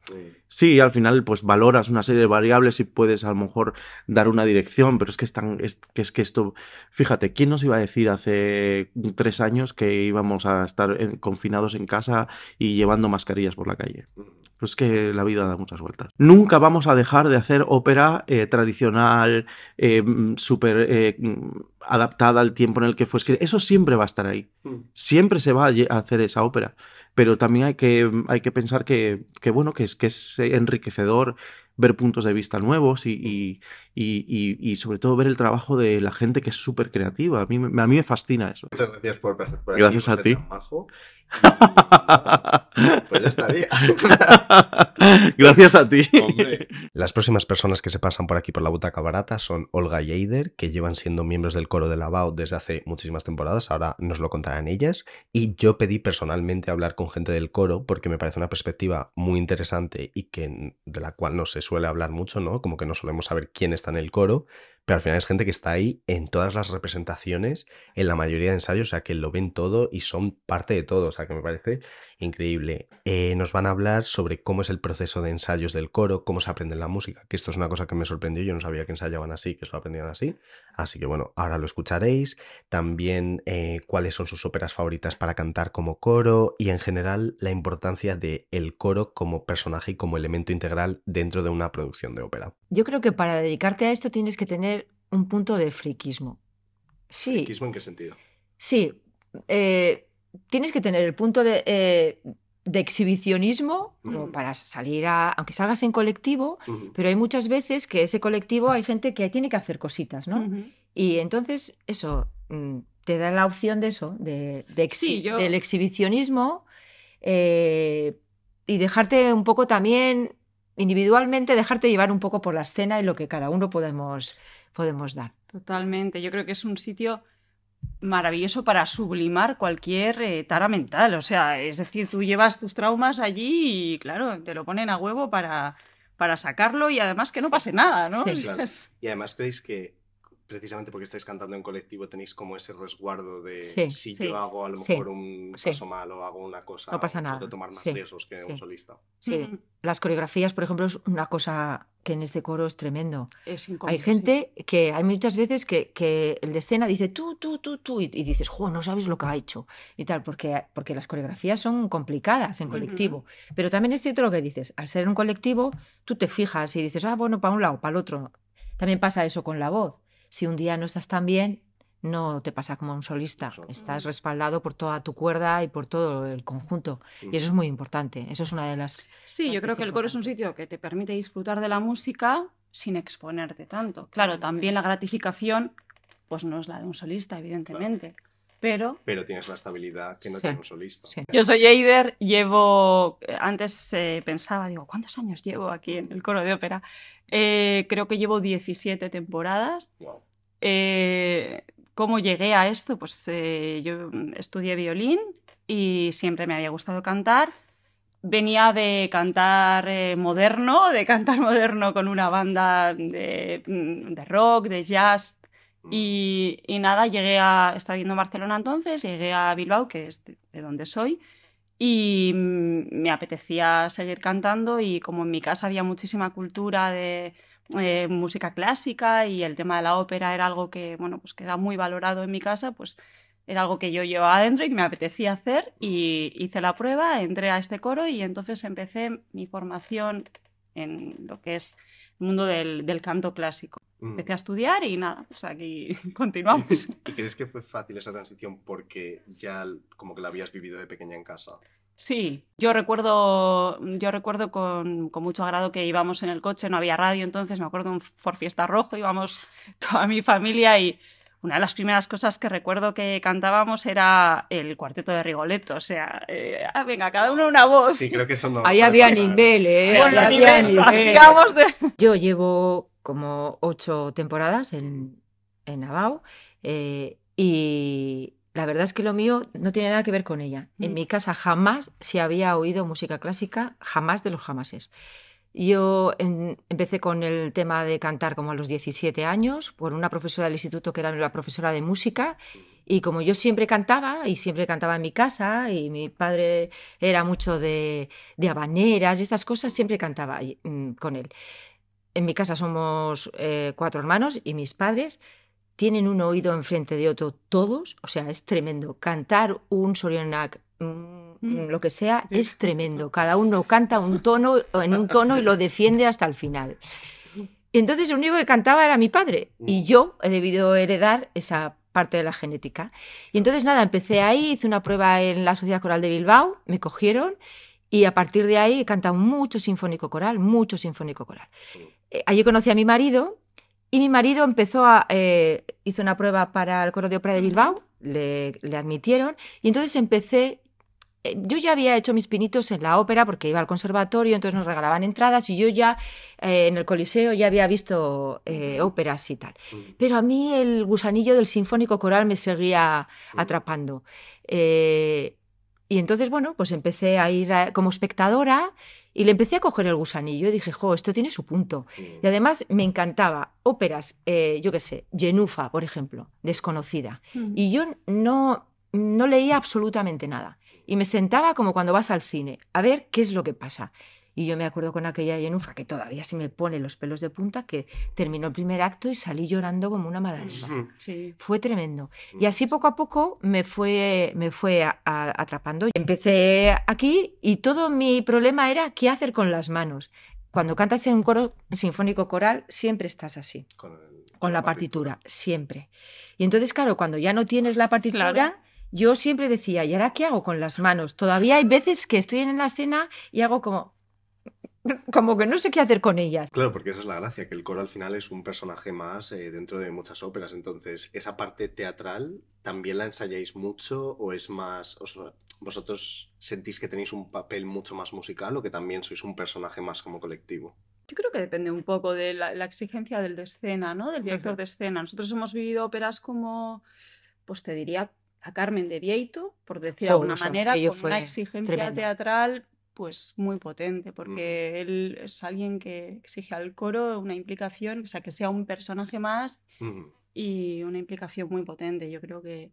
Sí, al final, pues valoras una serie de variables y puedes a lo mejor dar una dirección, pero es que, es, es, que, es que esto... Fíjate, ¿quién nos iba a decir hace tres años que íbamos a estar confinados en casa y llevando mascarillas por la calle. Pues que la vida da muchas vueltas. Nunca vamos a dejar de hacer ópera eh, tradicional, eh, súper eh, adaptada al tiempo en el que fue escrita. Eso siempre va a estar ahí. Mm. Siempre se va a hacer esa ópera. Pero también hay que, hay que pensar que, que bueno, que es, que es enriquecedor ver puntos de vista nuevos y, y, sobre todo ver el trabajo de la gente que es súper creativa. A mí, a mí me fascina eso. Muchas gracias por, por Gracias a ti. pues estaría. Gracias a ti. Las próximas personas que se pasan por aquí por la butaca barata son Olga y Eider, que llevan siendo miembros del coro de la BAO desde hace muchísimas temporadas. Ahora nos lo contarán ellas. Y yo pedí personalmente hablar con gente del coro porque me parece una perspectiva muy interesante y que de la cual no suele hablar mucho, ¿no? Como que no solemos saber quién está en el coro pero al final es gente que está ahí en todas las representaciones, en la mayoría de ensayos, o sea, que lo ven todo y son parte de todo, o sea, que me parece increíble. Eh, nos van a hablar sobre cómo es el proceso de ensayos del coro, cómo se aprende la música, que esto es una cosa que me sorprendió, yo no sabía que ensayaban así, que eso lo aprendían así, así que bueno, ahora lo escucharéis. También eh, cuáles son sus óperas favoritas para cantar como coro y en general la importancia del el coro como personaje y como elemento integral dentro de una producción de ópera. Yo creo que para dedicarte a esto tienes que tener un punto de friquismo. Sí. ¿En qué sentido? Sí. Eh, tienes que tener el punto de, eh, exhibicionismo como para salir a, aunque salgas en colectivo, pero hay muchas veces que ese colectivo hay gente que tiene que hacer cositas, ¿no? Y entonces eso mm, te da la opción de eso, de, del exhibicionismo eh, y dejarte un poco también individualmente, dejarte llevar un poco por la escena y lo que cada uno podemos, podemos dar. Totalmente, yo creo que es un sitio maravilloso para sublimar cualquier eh, tara mental. O sea, es decir, tú llevas tus traumas allí y, claro, te lo ponen a huevo para, para sacarlo y además que no pase nada, ¿no? Y además creéis que precisamente porque estáis cantando en colectivo tenéis como ese resguardo de si yo hago a lo mejor un paso mal o hago una cosa, no pasa nada. puedo tomar más riesgos que un solista. Sí, las coreografías, por ejemplo, es una cosa que en este coro es tremendo. hay gente que hay muchas veces que, el de escena dice tú, tú, tú, tú, y, dices, jo, no sabes lo que ha hecho y tal, porque, porque las coreografías son complicadas en colectivo. Pero también es cierto lo que dices, al ser un colectivo, tú te fijas y dices, ah, bueno, para un lado, para el otro. También pasa eso con la voz si un día no estás tan bien, no te pasa como un solista. Estás respaldado por toda tu cuerda y por todo el conjunto. Y eso es muy importante. Eso es una de las. Sí, yo creo que el coro es un sitio que te permite disfrutar de la música sin exponerte tanto. Claro, también la gratificación, pues no es la de un solista, evidentemente. Pero, pero tienes la estabilidad que no tiene un solista. Yo soy Eider, llevo, antes eh, pensaba, digo, ¿cuántos años llevo aquí en el coro de ópera? Eh, creo que llevo 17 temporadas. Eh, ¿Cómo llegué a esto? Pues yo estudié violín y siempre me había gustado cantar. Venía de cantar moderno, de cantar moderno con una banda de, de rock, de jazz, y, nada, llegué a. Estaba viendo Barcelona entonces, llegué a Bilbao, que es de, donde soy, y me apetecía seguir cantando. Y como en mi casa había muchísima cultura de eh, música clásica y el tema de la ópera era algo que, bueno, pues que era muy valorado en mi casa, pues era algo que yo llevaba adentro y me apetecía hacer. Y hice la prueba, entré a este coro y entonces empecé mi formación en lo que es mundo del, del canto clásico. Mm. Empecé a estudiar y nada, pues aquí continuamos. ¿Y crees que fue fácil esa transición porque ya como que la habías vivido de pequeña en casa? Sí, yo recuerdo, yo recuerdo con, con, mucho agrado que íbamos en el coche, no había radio entonces, me acuerdo un For Fiesta Rojo, íbamos toda mi familia y una de las primeras cosas que recuerdo que cantábamos era el cuarteto de Rigoletto. O sea, eh, ah, venga, cada uno una voz. Sí, creo que eso no. Ahí había nivel, ¿eh? Bueno, había nivel. Yo llevo como ocho temporadas en, en Navao eh, y la verdad es que lo mío no tiene nada que ver con ella. En mm. mi casa jamás se había oído música clásica, jamás de los jamases. Yo empecé con el tema de cantar como a los 17 años por una profesora del instituto que era la profesora de música y como yo siempre cantaba y siempre cantaba en mi casa y mi padre era mucho de, de habaneras y estas cosas, siempre cantaba mm, con él. En mi casa somos eh, cuatro hermanos y mis padres tienen un oído enfrente de otro todos, o sea, es tremendo. Cantar un Sorionac Mm, mm. lo que sea, es tremendo. Cada uno canta un tono en un tono y lo defiende hasta el final. Y entonces el único que cantaba era mi padre y mm. yo he debido heredar esa parte de la genética. Y entonces nada, empecé ahí, hice una prueba en la Sociedad Coral de Bilbao, me cogieron y a partir de ahí he cantado mucho sinfónico coral, mucho sinfónico coral. Eh, allí conocí a mi marido y mi marido empezó a, eh, hizo una prueba para el coro de ópera de Bilbao, le, le admitieron y entonces empecé yo ya había hecho mis pinitos en la ópera porque iba al conservatorio, entonces nos regalaban entradas y yo ya eh, en el Coliseo ya había visto eh, óperas y tal. Pero a mí el gusanillo del sinfónico coral me seguía atrapando. y entonces, bueno, pues empecé a ir como espectadora y le empecé a coger el gusanillo y dije, jo, esto tiene su punto. Y además me encantaba óperas, yo qué sé, Genufa, por ejemplo, desconocida. Y yo no, no leía absolutamente nada y me sentaba como cuando vas al cine, a ver qué es lo que pasa. Y yo me acuerdo con aquella Yenufa que todavía se me pone los pelos de punta, que terminó el primer acto y salí llorando como una madalena. Sí. Fue tremendo. Y así poco a poco me fue, me fue atrapando. Empecé aquí y todo mi problema era qué hacer con las manos. Cuando cantas en un coro sinfónico coral, siempre estás así. Con con la partitura, siempre. Y entonces, claro, cuando ya no tienes la partitura, yo siempre decía, ¿y ahora qué hago con las manos? Todavía hay veces que estoy en la escena y hago como, como que no sé qué hacer con ellas. Claro, porque esa es la gracia, que el coro al final es un personaje más eh, dentro de muchas óperas. Entonces, ¿esa parte teatral también la ensayáis mucho o es más... vosotros sentís que tenéis un papel mucho más musical o que también sois un personaje más como colectivo? Yo creo que depende un poco de la, exigencia del de escena, ¿no? Del director de escena. Nosotros hemos vivido óperas como, pues te diría, a Carmen de Vieito, por decir de alguna manera, con una exigencia teatral pues muy potente, porque él es alguien que exige al coro una implicación, o sea, que sea un personaje más y una implicación muy potente. Yo creo que,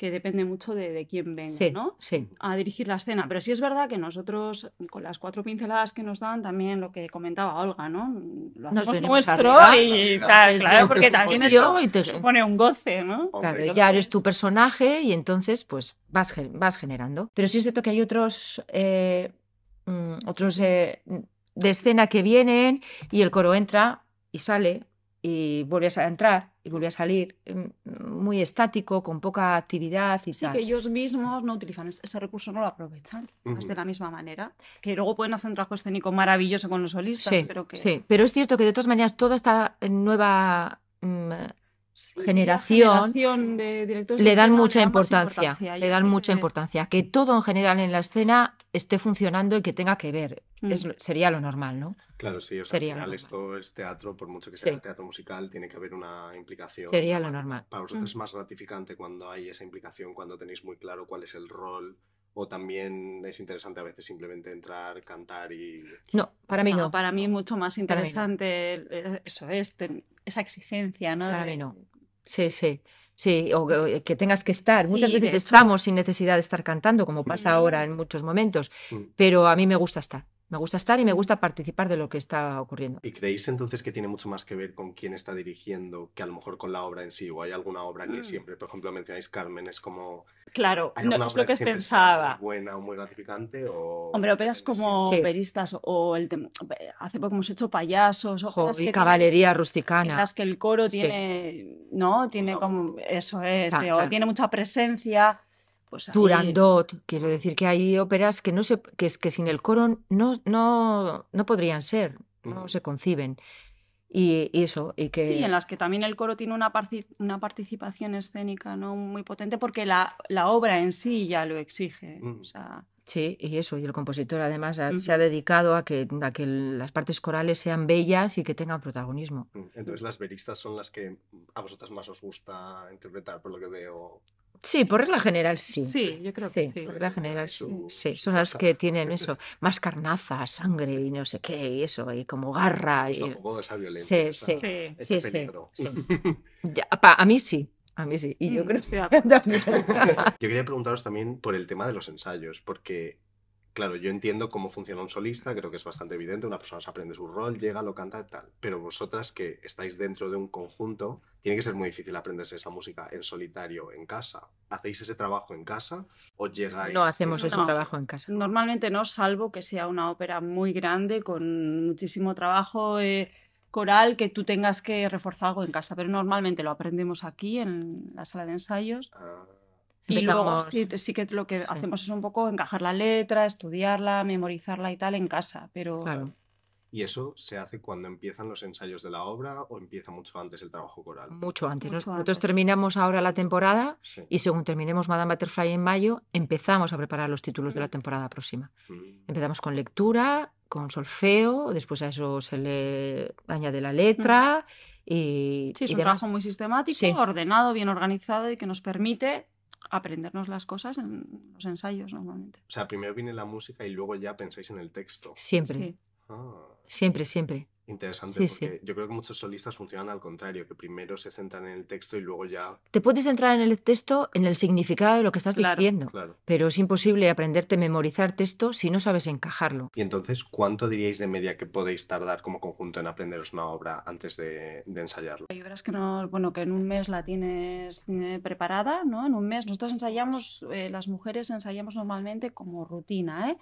que depende mucho de, de quién venga, ¿no? Sí. A dirigir la escena. Pero sí es verdad que nosotros, con las cuatro pinceladas que nos dan, también lo que comentaba Olga, ¿no? Lo hacemos nuestro y claro, porque también eso te... supone un goce, ¿no? Claro, ya eres tu personaje y entonces pues vas, vas generando. Pero sí es cierto que hay otros eh, Mm, otros de escena que vienen y el coro entra y sale y vuelve a entrar y vuelve a salir mm, muy estático, con poca actividad y sí, que ellos mismos no utilizan ese recurso, no lo aprovechan de la misma manera, que luego pueden hacer un trabajo escénico maravilloso con los solistas, pero que... Sí, pero es cierto que de todas maneras toda esta nueva mm, generación, le dan mucha importancia, le dan mucha importancia. Que todo en general en la escena esté funcionando y que tenga que ver. Mm. sería lo normal, ¿no? Claro, sí, o sea, al final esto es teatro, por mucho que sea teatro musical, tiene que haber una implicación. Sería lo normal. Para vosotros es mm. más gratificante cuando hay esa implicación, cuando tenéis muy claro cuál es el rol o también es interesante a veces simplemente entrar, cantar y... No, para mí no. Para mí mucho más interesante eso es, esa exigencia, ¿no? Para mí no. Sí, sí. Sí, o que tengas que estar. Muchas veces estamos sin necesidad de estar cantando, como pasa ahora en muchos momentos, mm. pero a mí me gusta estar. Me gusta estar y me gusta participar de lo que está ocurriendo. ¿Y creéis entonces que tiene mucho más que ver con quién está dirigiendo que a lo mejor con la obra en sí? ¿O hay alguna obra que mm. siempre, por ejemplo, mencionáis Carmen, es como... Claro, no, es lo que, pensaba. Muy buena o muy gratificante? O... Hombre, operas como Peristas o el hace poco hemos hecho payasos o y caballería rusticana. las que el coro tiene, ¿no? Tiene como... Eso es, o tiene mucha presencia pues Durandot, quiero decir que hay óperas que no se, que es que sin el coro no, no, no podrían ser, no se conciben. Y, eso, y que... Sí, en las que también el coro tiene una, una participación escénica ¿no? muy potente porque la, la, obra en sí ya lo exige. O sea... Sí, y eso, y el compositor además se ha dedicado a que, a que las partes corales sean bellas y que tengan protagonismo. Entonces las veristas son las que a vosotras más os gusta interpretar, por lo que veo. Sí, por regla general sí. Sí, yo creo que sí. Por regla general sí. sí. Son las que tienen eso, más carnaza, sangre y no sé qué, y eso, y como garra. Y... un poco esa violencia. Sí, sí. sí, sí, a mí sí. A mí sí. Y yo mm, creo que Yo quería preguntaros también por el tema de los ensayos, porque Claro, yo entiendo cómo funciona un solista, creo que es bastante evidente, una persona se aprende su rol, llega, lo canta, tal. Pero vosotras que estáis dentro de un conjunto, tiene que ser muy difícil aprenderse esa música en solitario, en casa. ¿Hacéis ese trabajo en casa o llegáis? No hacemos ese trabajo en casa. Normalmente no, salvo que sea una ópera muy grande, con muchísimo trabajo. Eh, coral que tú tengas que reforzar algo en casa, pero normalmente lo aprendemos aquí en la sala de ensayos. Ah. Y luego sí, sí, que lo que hacemos es un poco encajar la letra, estudiarla, memorizarla y tal en casa, pero... Claro. ¿Y eso se hace cuando empiezan los ensayos de la obra o empieza mucho antes el trabajo coral? Mucho antes. Nosotros terminamos ahora la temporada y según terminemos Madame Butterfly en mayo, empezamos a preparar los títulos de la temporada próxima. Mm. Empezamos con lectura, con solfeo, después a eso se le añade la letra y... Sí, es un trabajo muy sistemático, ordenado, bien organizado y que nos permite aprendernos las cosas en los ensayos normalmente. O sea, primero viene la música y luego ya pensáis en el texto. Siempre. Ah. Siempre, siempre. Interesante, porque yo creo que muchos solistas funcionan al contrario, que primero se centran en el texto y luego ya... Te puedes centrar en el texto, en el significado de lo que estás diciendo, pero es imposible aprenderte a memorizar texto si no sabes encajarlo. Y entonces, ¿cuánto diríais de media que podéis tardar como conjunto en aprenderos una obra antes de, ensayarlo? Y verás que, no, bueno, que en un mes la tienes eh, preparada, ¿no? En un mes nosotros ensayamos, eh, las mujeres ensayamos normalmente como rutina, ¿eh?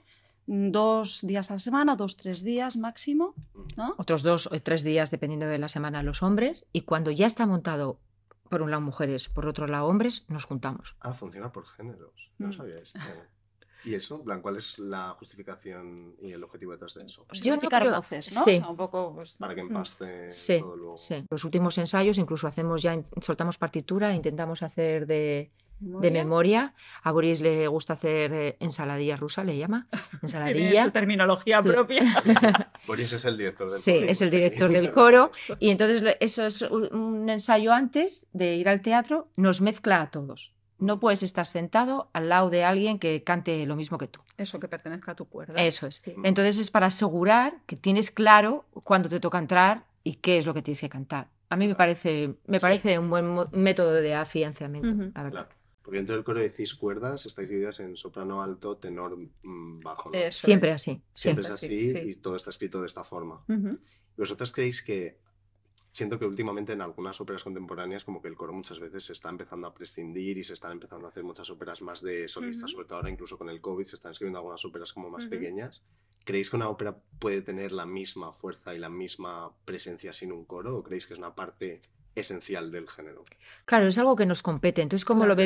Dos días a la semana, dos, tres días máximo. ¿no? Otros dos o tres días dependiendo de la semana los hombres. Y cuando ya está montado por un lado mujeres, por otro lado hombres, nos juntamos. Ah, funciona por géneros. No mm. sabía esto. ¿Y eso? plan, ¿Cuál es la justificación y el objetivo detrás de eso? Pues Yo no creo... voces, ¿no? Sí. un poco, pues, Para que mm. empaste sí, todo luego. Sí. Los últimos ensayos incluso hacemos ya, soltamos partitura, intentamos hacer de, de memoria. A Boris le gusta hacer eh, ensaladilla rusa, le llama. Ensaladilla. su terminología propia. Boris es el director del sí, coro. Sí, es el director del coro. Y entonces eso es un ensayo antes de ir al teatro, nos mezcla a todos. No puedes estar sentado al lado de alguien que cante lo mismo que tú. Eso que pertenezca a tu cuerda. Eso es. Entonces es para asegurar que tienes claro cuándo te toca entrar y qué es lo que tienes que cantar. A mí me parece, me parece un buen método de afianzamiento, Porque dentro del coro decís cuerdas, estáis divididas en soprano, alto, tenor, mm, bajo. Siempre así. Siempre, es así y todo está escrito de esta forma. ¿Vosotros creéis que siento que últimamente en algunas óperas contemporáneas como que el coro muchas veces se está empezando a prescindir y se están empezando a hacer muchas óperas más de solistas, sobre todo ahora incluso con el COVID se están escribiendo algunas óperas como más pequeñas. ¿Creéis que una ópera puede tener la misma fuerza y la misma presencia sin un coro o creéis que es una parte esencial del género? Claro, es algo que nos compete. Entonces, como, lo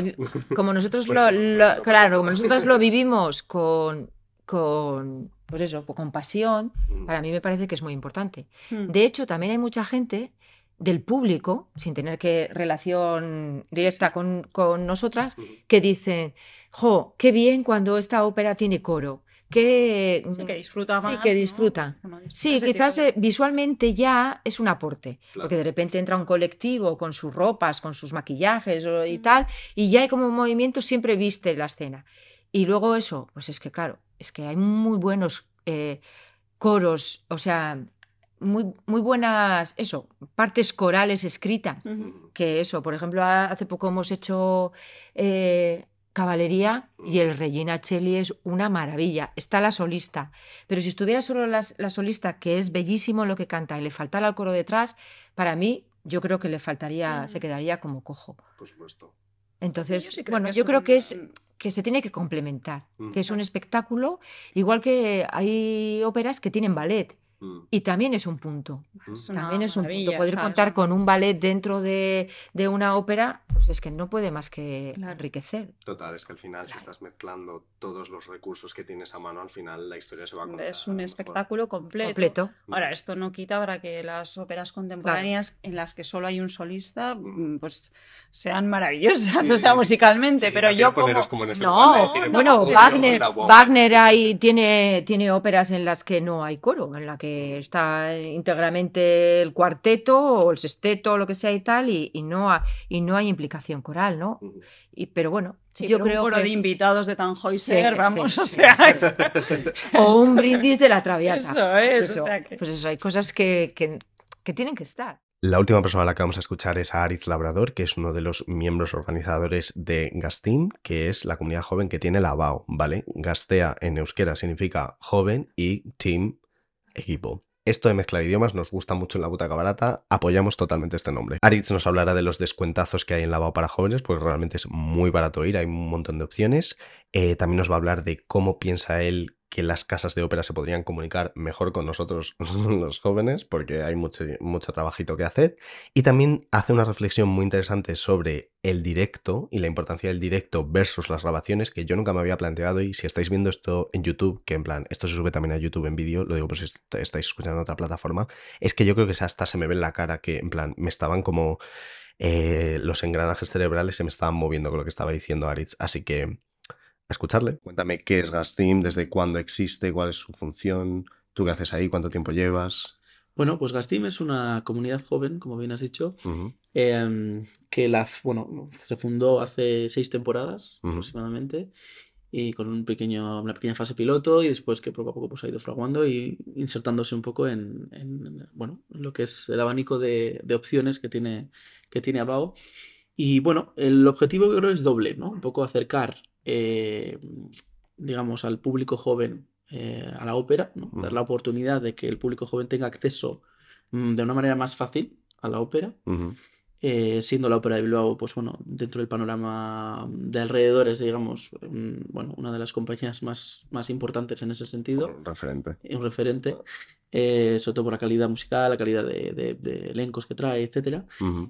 como nosotros lo, claro, como nosotros lo vivimos con, con pues eso, con pasión, para mí me parece que es muy importante. Hmm. De hecho, también hay mucha gente del público, sin tener que relación directa Con, nosotras, que dicen, jo, qué bien cuando esta ópera tiene coro. Que, sí, que disfruta más. Sí, que disfruta. Sí, quizás eh, visualmente ya es un aporte, porque de repente entra un colectivo con sus ropas, con sus maquillajes y tal, y ya hay como un movimiento, siempre viste la escena. Y luego eso, pues es que claro, es que hay muy buenos eh, coros, o sea, muy, muy buenas, eso, partes corales escritas. Que eso, por ejemplo, hace poco hemos hecho eh, Caballería y el Regina Cheli es una maravilla. Está la solista. Pero si estuviera solo la, solista, que es bellísimo lo que canta, y le faltara el coro detrás, para mí, yo creo que le faltaría, se quedaría como cojo. Por supuesto. Entonces, bueno, yo creo que es que se tiene que complementar, que es un espectáculo, igual que hay óperas que tienen ballet Mm. Y también es un punto. también es un punto. Poder contar con un ballet dentro de, de, una ópera, pues es que no puede más que enriquecer. Total, es que al final, si estás mezclando todos los recursos que tienes a mano, al final la historia se va a contar. Es un espectáculo completo. completo. Ahora, esto no quita para que las óperas contemporáneas en las que solo hay un solista, mm. pues sean maravillosas, o sea, musicalmente. pero yo como... no, bueno, Wagner, Wagner ahí tiene, tiene óperas en las que no hay coro, en la que está íntegramente el cuarteto o el sexteto o lo que sea y tal, y, no, y no hay implicación coral, ¿no? Y, pero bueno, yo creo un coro de invitados de Tannhäuser, vamos, o sea... o un brindis de la Traviata. Eso es, pues eso, Pues eso, hay cosas que, que, que tienen que estar. La última persona a la que vamos a escuchar es a Aritz Labrador, que es uno de los miembros organizadores de Gastim, que es la comunidad joven que tiene la BAO, ¿vale? Gastea en euskera significa joven y team equipo. Esto de mezclar idiomas nos gusta mucho en la butaca barata, apoyamos totalmente este nombre. Aritz nos hablará de los descuentazos que hay en Lavao para jóvenes, porque realmente es muy barato ir, hay un montón de opciones. Eh, también nos va a hablar de cómo piensa él que las casas de ópera se podrían comunicar mejor con nosotros los jóvenes, porque hay mucho, mucho trabajito que hacer. Y también hace una reflexión muy interesante sobre el directo y la importancia del directo versus las grabaciones que yo nunca me había planteado. Y si estáis viendo esto en YouTube, que en plan, esto se sube también a YouTube en vídeo, lo digo por si estáis escuchando en otra plataforma, es que yo creo que hasta se me ve en la cara que en plan me estaban como... Eh, los engranajes cerebrales se me estaban moviendo con lo que estaba diciendo Aritz. Así que escucharle. Cuéntame qué es Gastim, desde cuándo existe, cuál es su función, tú qué haces ahí, cuánto tiempo llevas. Bueno, pues Gastim es una comunidad joven, como bien has dicho, em, que la, bueno, se fundó hace seis temporadas aproximadamente y con un pequeño, una pequeña fase piloto y después que poco a poco pues, ha ido fraguando y insertándose un poco en, bueno, lo que es el abanico de, de, opciones que tiene, que tiene Abao. Y bueno, el objetivo yo creo es doble, ¿no? Un poco acercar eh, digamos, al público joven eh, a la ópera, dar la oportunidad de que el público joven tenga acceso mm, de una manera más fácil a la ópera. Eh, siendo la ópera de Bilbao, pues bueno, dentro del panorama de alrededores, digamos, mm, bueno, una de las compañías más, más importantes en ese sentido. Un referente. Un referente, eh, sobre todo por la calidad musical, la calidad de, elencos que trae, etc.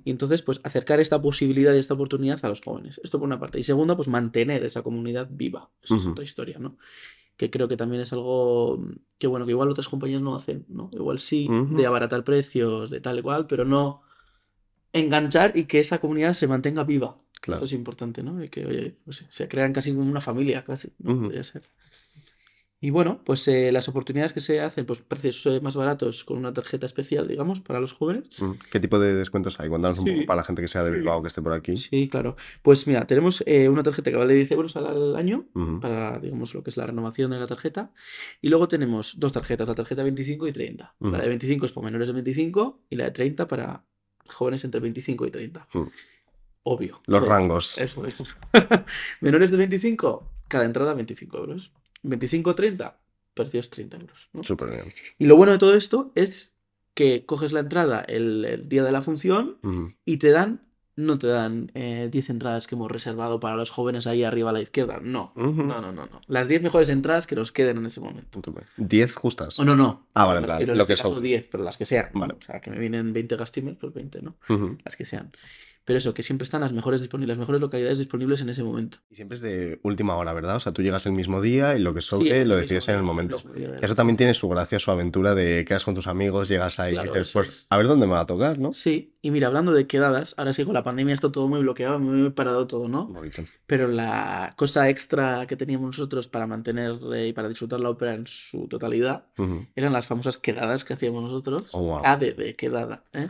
Y entonces, pues acercar esta posibilidad y esta oportunidad a los jóvenes. Esto por una parte. Y segunda, pues mantener esa comunidad viva. Esa es otra historia, ¿no? que creo que también es algo que bueno, que igual otras compañías no hacen, ¿no? Igual sí, de abaratar precios, de tal y cual, pero no enganchar y que esa comunidad se mantenga viva. Eso es importante, ¿no? Y que, oye, pues, se crean casi como una familia, casi, ¿no? Podría ser. Y bueno, pues eh, las oportunidades que se hacen, pues precios eh, más baratos con una tarjeta especial, digamos, para los jóvenes. ¿Qué tipo de descuentos hay? Cuéntanos un poco para la gente que sea de Bilbao que esté por aquí. Sí, claro. Pues mira, tenemos eh, una tarjeta que vale 10 euros al, año para, digamos, lo que es la renovación de la tarjeta. Y luego tenemos dos tarjetas, la tarjeta 25 y 30. La de 25 es para menores de 25 y la de 30 para jóvenes entre 25 y 30. Hmm. Obvio. Los rangos. Eso es. Menores de 25, cada entrada 25 euros. 25-30, precios 30 euros. Súper bien. Y lo bueno de todo esto es que coges la entrada el, día de la función y te dan no te dan 10 eh, entradas que hemos reservado para los jóvenes ahí arriba a la izquierda. No, no, no, no, no. Las 10 mejores entradas que nos queden en ese momento. ¿10 justas? Oh, no, no. Ah, vale, vale. Lo este que son. 10, pero las que sean. Vale. O sea, que me vienen 20 gastimers, pues 20, ¿no? Las que sean. Pero eso, que siempre están las mejores disponibles, las mejores localidades disponibles en ese momento. Y siempre es de última hora, ¿verdad? O sea, tú llegas el mismo día y lo que sobre lo decides en el momento. Eso también tiene su gracia, su aventura de quedas con tus amigos, llegas ahí y dices, pues a ver dónde me va a tocar, ¿no? Sí, y mira, hablando de quedadas, ahora sí con la pandemia está todo muy bloqueado, muy parado todo, ¿no? Pero la cosa extra que teníamos nosotros para mantener eh, y para disfrutar la ópera en su totalidad eran las famosas quedadas que hacíamos nosotros. Oh, A de, de quedada, ¿eh?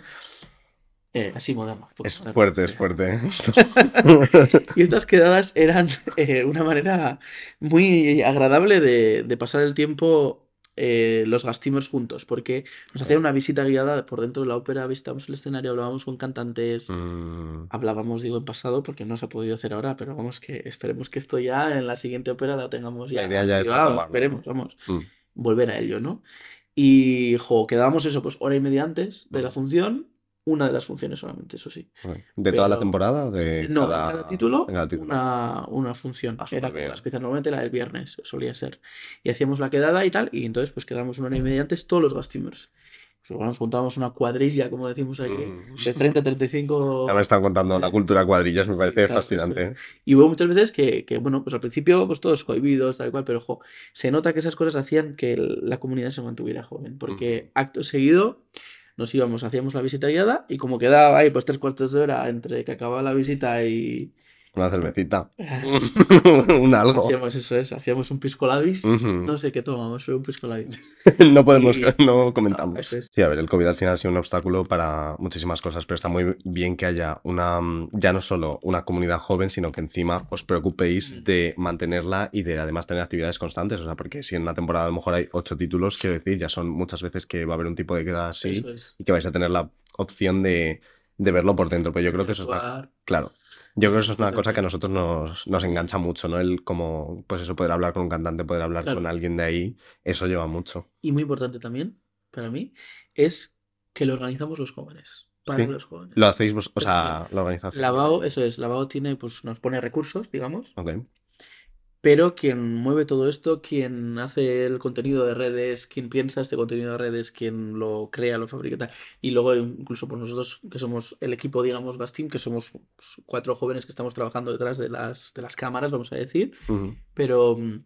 Eh, así moderno. Es fuerte, es fuerte. y estas quedadas eran eh, una manera muy agradable de, pasar el tiempo eh, los gastimers juntos, porque nos hacían una visita guiada por dentro de la ópera, visitábamos el escenario, hablábamos con cantantes, mm. hablábamos, digo, en pasado, porque no se ha podido hacer ahora, pero vamos, que esperemos que esto ya en la siguiente ópera lo tengamos ya. La idea ya esperemos, vamos, mm. volver a ello, ¿no? Y, jo, quedábamos eso, pues hora y media antes de la mm. función una de las funciones solamente, eso sí. ¿De toda la temporada? De no, cada... en cada título, Una, una, función. Ah, era la especial normalmente la del viernes, solía ser. Y hacíamos la quedada y tal, y entonces pues quedamos una hora y media antes todos los gastimers. Pues, nos juntábamos una cuadrilla, como decimos aquí, mm. de 30 a 35. Ya me están contando la cultura cuadrillas, me parece fascinante. Y hubo muchas veces que, que, bueno, pues al principio, pues todos cohibidos, tal cual, pero se nota que esas cosas hacían que la comunidad se mantuviera joven, porque acto seguido nos íbamos, hacíamos la visita guiada y como quedaba ahí pues tres cuartos de hora entre que acababa la visita y, una cervecita. un algo. Hacíamos eso, es, hacíamos un pisco labis. No sé qué tomamos, pero un pisco labis. no podemos, no comentamos. Sí, a ver, el COVID al final ha sido un obstáculo para muchísimas cosas, pero está muy bien que haya una, ya no solo una comunidad joven, sino que encima os preocupéis mm. de mantenerla y de además tener actividades constantes. O sea, porque si en una temporada a lo mejor hay ocho títulos, quiero decir, ya son muchas veces que va a haber un tipo de queda así y que vais a tener la opción de, de verlo por dentro. Pero yo creo que eso es Claro. Yo creo que eso es una cosa que a nosotros nos, nos, engancha mucho, ¿no? El como, pues eso, poder hablar con un cantante, poder hablar con alguien de ahí, eso lleva mucho. Y muy importante también, para mí, es que lo organizamos los jóvenes. Para los jóvenes. Lo hacéis vos, o sea, la organización. Lavao, eso es, Lavao tiene, pues nos pone recursos, digamos. Ok pero quien mueve todo esto, quien hace el contenido de redes, quien piensa este contenido de redes, quien lo crea, lo fabrica, y luego incluso por nosotros, que somos el equipo, digamos, Bastim, que somos pues, cuatro jóvenes que estamos trabajando detrás de las, de las cámaras, vamos a decir, pero mm,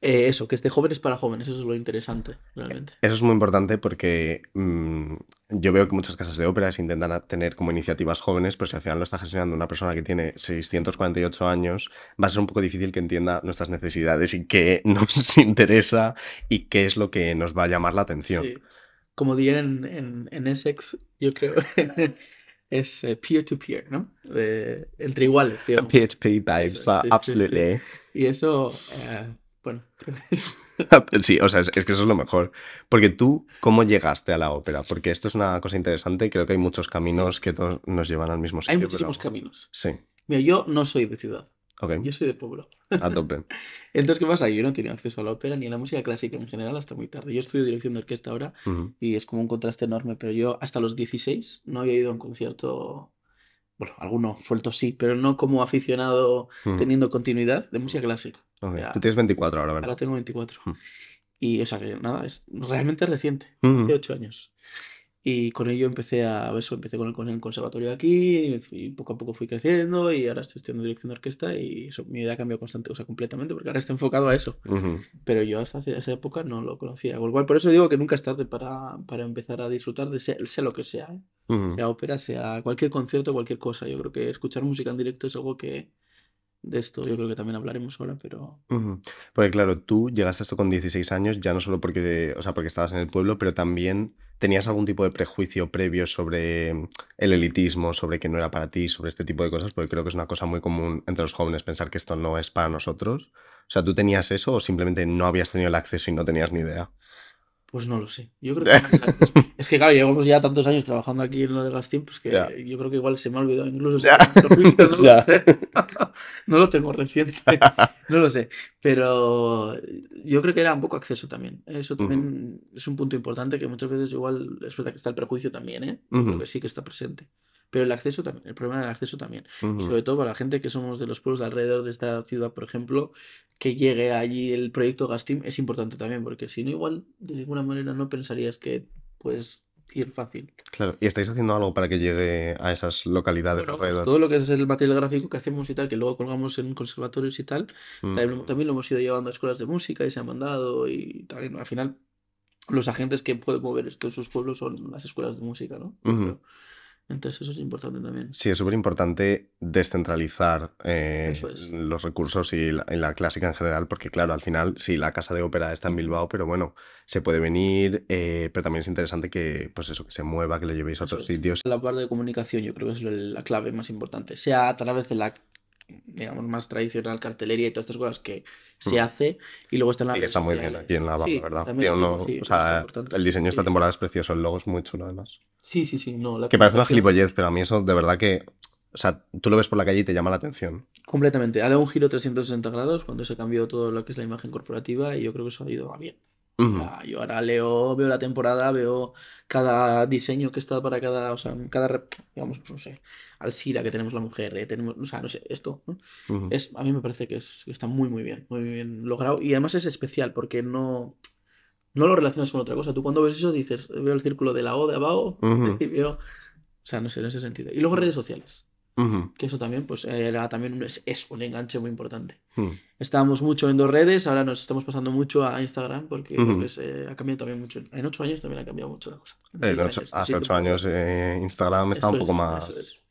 eh, eso, que este joven es para jóvenes, eso es lo interesante, realmente. Eso es muy importante porque mm, yo veo que muchas casas de óperas intentan tener como iniciativas jóvenes, pero si al final lo está gestionando una persona que tiene 648 años, va a ser un poco difícil que entienda nuestras necesidades y qué nos interesa y qué es lo que nos va a llamar la atención. Como dirían en, en, Essex, yo creo. es eh, peer-to-peer, ¿no? entre iguales, digamos. Peer-to-peer vibes, absolutely. Y eso, eh, bueno, sí, o sea, es, que eso es lo mejor. Porque tú, ¿cómo llegaste a la ópera? Porque esto es una cosa interesante creo que hay muchos caminos que todos nos llevan al mismo sitio. Hay muchísimos caminos. Sí. Mira, yo no soy de ciudad. Yo soy de pueblo. A tope. Entonces, ¿qué pasa? Yo no tenía acceso a la ópera ni a la música clásica en general hasta muy tarde. Yo estudio dirección de orquesta ahora y es como un contraste enorme, pero yo hasta los 16 no había ido a un concierto bueno, alguno suelto sí, pero no como aficionado teniendo continuidad de música clásica. Tú tienes 24 ahora, ¿verdad? Ahora tengo 24. Y, o sea, que nada, es realmente reciente, hace 8 años. Y con ello empecé a eso, empecé con el, con el conservatorio aquí y, poco a poco fui creciendo y ahora estoy estudiando dirección de orquesta y eso, mi vida cambió constante, o sea, completamente porque ahora estoy enfocado a eso. Pero yo hasta esa época no lo conocía. Con cual, por eso digo que nunca es tarde para, para empezar a disfrutar de ser, lo que sea, ¿eh? sea ópera, sea cualquier concierto, cualquier cosa. Yo creo que escuchar música en directo es algo que, de esto yo creo que también hablaremos ahora, pero... Porque claro, tú llegaste a esto con 16 años, ya no solo porque, o sea, porque estabas en el pueblo, pero también tenías algún tipo de prejuicio previo sobre el elitismo, sobre que no era para ti, sobre este tipo de cosas, porque creo que es una cosa muy común entre los jóvenes pensar que esto no es para nosotros. O sea, ¿tú tenías eso o simplemente no habías tenido el acceso y no tenías ni idea? Pues no lo sé. Yo creo que es que claro, llevamos ya tantos años trabajando aquí en lo de Gastín, pues que yo creo que igual se me ha olvidado incluso. No, lo sé. no lo tengo reciente. No lo sé. Pero yo creo que era un poco acceso también. Eso también es un punto importante que muchas veces igual es verdad que está el prejuicio también, ¿eh? que sí que está presente. Pero el acceso también, el problema del acceso también. sobre todo para la gente que somos de los pueblos de alrededor de esta ciudad, por ejemplo, que llegue allí el proyecto Gastim es importante también, porque si no, igual de ninguna manera no pensarías que puedes ir fácil. Claro, ¿y estáis haciendo algo para que llegue a esas localidades pues alrededor? todo lo que es el material gráfico que hacemos y tal, que luego colgamos en conservatorios y tal, también, lo hemos ido llevando a escuelas de música y se ha mandado y también al final los agentes que pueden mover estos esos pueblos son las escuelas de música, ¿no? Entonces eso es importante también. Sí, es súper importante descentralizar eh, los recursos y la, clásica en general, porque claro, al final sí, la casa de ópera está en Bilbao, pero bueno, se puede venir, eh, pero también es interesante que, pues eso, que se mueva, que lo llevéis a otros sitios. La parte de comunicación yo creo que es la clave más importante, sea a través de la digamos, más tradicional, cartelería y todas estas cosas que se mm. hace. Y luego está en la. Sí, está muy bien aquí en la barra, ¿verdad? o sea, el diseño de esta temporada es precioso, el logo es muy chulo además. Sí, sí, sí. No, que parece una gilipollez, pero a mí eso de verdad que. O sea, tú lo ves por la calle y te llama la atención. Completamente. Ha dado un giro 360 grados cuando se cambió todo lo que es la imagen corporativa y yo creo que eso ha ido a bien. Yo ahora leo, veo la temporada, veo cada diseño que está para cada, o sea, cada, digamos, pues no sé, Alcira que tenemos la mujer, eh, tenemos, o sea, no sé, esto, es, a mí me parece que, es, está muy, muy bien, muy bien logrado y además es especial porque no, no lo relacionas con otra cosa. Tú cuando ves eso dices, veo el círculo de la O de abajo y veo, o sea, no sé, en ese sentido. Y luego redes sociales. Que eso también, pues, era también es, un enganche muy importante. Estábamos mucho en dos redes, ahora nos estamos pasando mucho a Instagram porque ha cambiado también mucho. En ocho años también ha cambiado mucho la cosa. hace ocho años eh, Instagram está un poco más...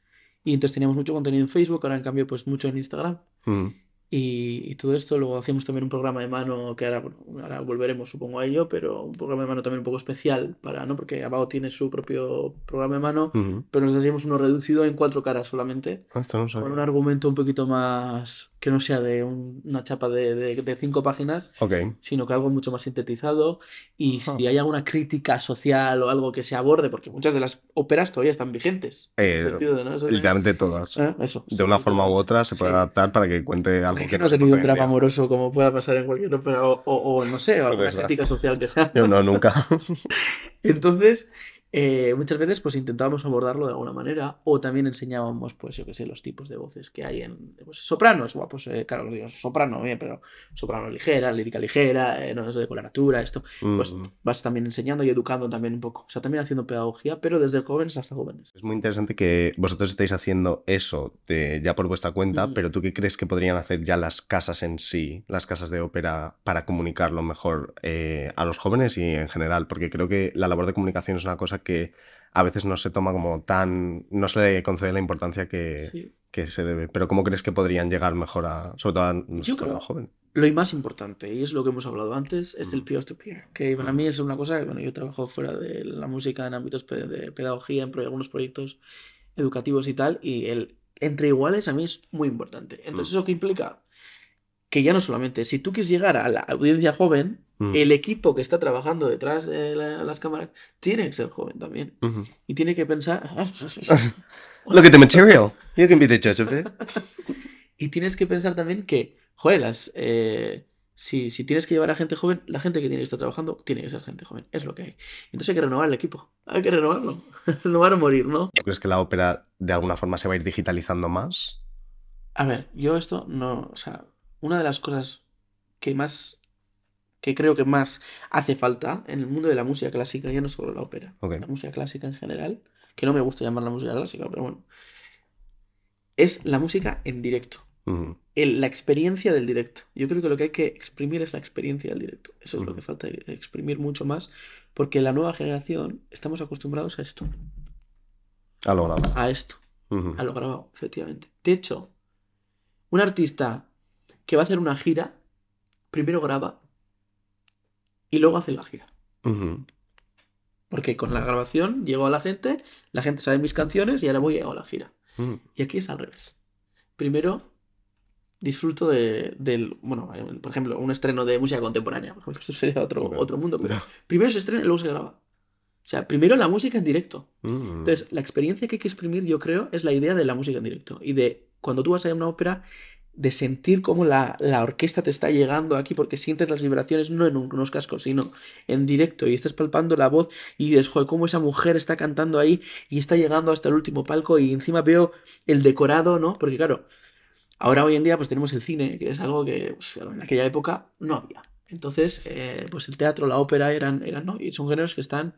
Y entonces teníamos mucho contenido en Facebook, ahora en cambio, pues mucho en Instagram. Hmm. Y, todo esto, luego hacíamos también un programa de mano que ahora, ahora volveremos supongo a ello, pero un programa de mano también un poco especial para, ¿no? Porque Abajo tiene su propio programa de mano, pero nos hacíamos uno reducido en cuatro caras solamente, ah, con un argumento un poquito más que no sea de una chapa de, de, cinco páginas, sino que algo mucho más sintetizado. Y si hay alguna crítica social o algo que se aborde, porque muchas de las óperas todavía están vigentes. Eh, literalmente todas. ¿Eh? Eso, de una forma u otra se puede adaptar para que cuente algo que, no ha tenido un drama amoroso como pueda pasar en cualquier ópera, o, o, no sé, o alguna crítica social que sea. Yo no, nunca. Entonces, eh, muchas veces pues intentábamos abordarlo de alguna manera o también enseñábamos pues yo que sé los tipos de voces que hay en pues, sopranos. Pues eh, claro digo soprano bien pero soprano ligera lírica ligera eh, no eso de coloratura esto. Pues mm. vas también enseñando y educando también un poco. O sea también haciendo pedagogía pero desde jóvenes hasta jóvenes. Es muy interesante que vosotros estéis haciendo eso de, ya por vuestra cuenta pero tú qué crees que podrían hacer ya las casas en sí las casas de ópera para comunicarlo mejor a los jóvenes y en general porque creo que la labor de comunicación es una cosa que a veces no se toma como tan, no se le concede la importancia que, se debe. Pero ¿cómo crees que podrían llegar mejor a, sobre todo a, los jóvenes? Lo más importante, y es lo que hemos hablado antes, es el mm. peer-to-peer, que para mm. mí es una cosa que, bueno, yo trabajo fuera de la música en ámbitos de pedagogía, en algunos proyectos educativos y tal, y el entre iguales a mí es muy importante. Entonces, mm. ¿eso qué implica? Que ya no solamente, si tú quieres llegar a la audiencia joven, Mm. El equipo que está trabajando detrás de las cámaras tiene que ser joven también. Y tiene que pensar. Look at the material. You can be the judge of it. y tienes que pensar también que, joder, las, eh, Si, si tienes que llevar a gente joven, la gente que tiene que estar trabajando tiene que ser gente joven. Es lo que hay. Entonces hay que renovar el equipo. Hay que renovarlo. renovar o morir, ¿no? ¿Tú crees que la ópera de alguna forma se va a ir digitalizando más? A ver, yo esto no. O sea, una de las cosas que más. que creo que más hace falta en el mundo de la música clásica, ya no solo la ópera, la música clásica en general, que no me gusta llamar la música clásica, pero bueno, es la música en directo la experiencia del directo. Yo creo que lo que hay que exprimir es la experiencia del directo. Eso es lo que falta, exprimir mucho más, porque la nueva generación estamos acostumbrados a esto. A lo grabado. A esto. A lo grabado, efectivamente. De hecho, un artista que va a hacer una gira, primero graba y luego hace la gira. Porque con la grabación llego a la gente, la gente sabe mis canciones y ahora voy a la gira. Y aquí es al revés. Primero disfruto de, del, bueno, por ejemplo, un estreno de música contemporánea, porque esto sería otro, otro mundo, pero primero se estrena y luego se graba. O sea, primero la música en directo. Mm. Entonces, la experiencia que hay que exprimir, yo creo, es la idea de la música en directo. Y de cuando tú vas a ir a una ópera, de sentir cómo la, la, orquesta te está llegando aquí, porque sientes las vibraciones no en unos cascos, sino en directo, y estás palpando la voz y dices, joder, cómo esa mujer está cantando ahí y está llegando hasta el último palco, y encima veo el decorado, ¿no? Porque claro, Ahora hoy en día pues tenemos el cine, que es algo que pues, en aquella época no había. Entonces, eh, pues el teatro, la ópera eran, eran ¿no? Y son géneros que están,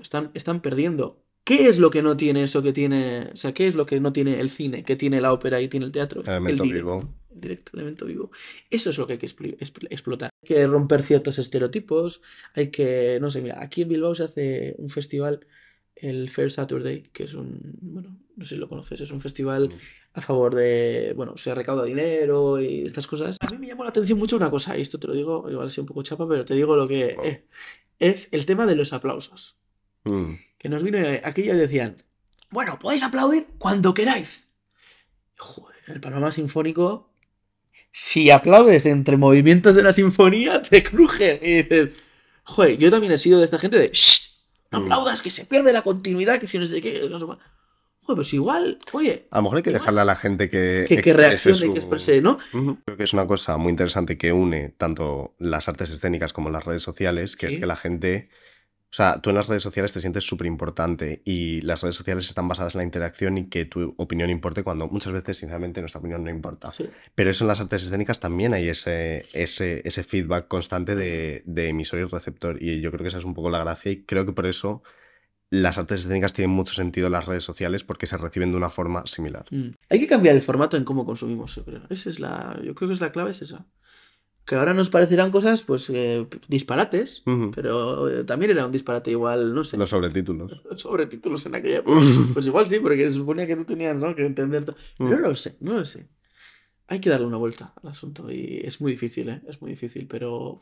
están, están perdiendo. ¿Qué es lo que no tiene eso que tiene, o sea, qué es lo que no tiene el cine, que tiene la ópera y tiene el teatro? El elemento vivo. El directo, el elemento vivo. Eso es lo que hay que explotar. Hay que romper ciertos estereotipos, hay que, no sé, mira, aquí en Bilbao se hace un festival el Fair Saturday, que es un, bueno, no sé si lo conoces, es un festival a favor de, bueno, se recauda dinero y estas cosas. A mí me llamó la atención mucho una cosa, y esto te lo digo, igual así un poco chapa, pero te digo lo que es, es el tema de los aplausos. Mm. Que nos vino aquí y decían, bueno, podéis aplaudir cuando queráis. Joder, el panorama sinfónico, si aplaudes entre movimientos de la sinfonía, te cruje. Y dices, joder, yo también he sido de esta gente de, no mm. aplaudas, que se pierde la continuidad, que si no sé qué. No sé Joder, pues igual, oye. A lo mejor hay que dejarle a la gente que. Que, reaccione, que exprese, ¿no? Creo que es una cosa muy interesante que une tanto las artes escénicas como las redes sociales, que es que la gente o sea, tú en las redes sociales te sientes súper importante y las redes sociales están basadas en la interacción y que tu opinión importe cuando muchas veces, sinceramente, nuestra opinión no importa. Pero eso en las artes escénicas también hay ese, ese, ese feedback constante de, de, emisor y receptor. Y yo creo que esa es un poco la gracia y creo que por eso las artes escénicas tienen mucho sentido en las redes sociales porque se reciben de una forma similar. Mm. Hay que cambiar el formato en cómo consumimos, yo creo. Esa es la, yo creo que es la clave, es esa que ahora nos parecerán cosas, pues, eh, disparates, pero eh, también era un disparate igual, no sé. Los sobretítulos. Los sobretítulos en aquella época. pues igual sí, porque se suponía que tú tenías ¿no? que entender todo. No lo sé, no lo sé. Hay que darle una vuelta al asunto y es muy difícil, ¿eh? Es muy difícil, pero...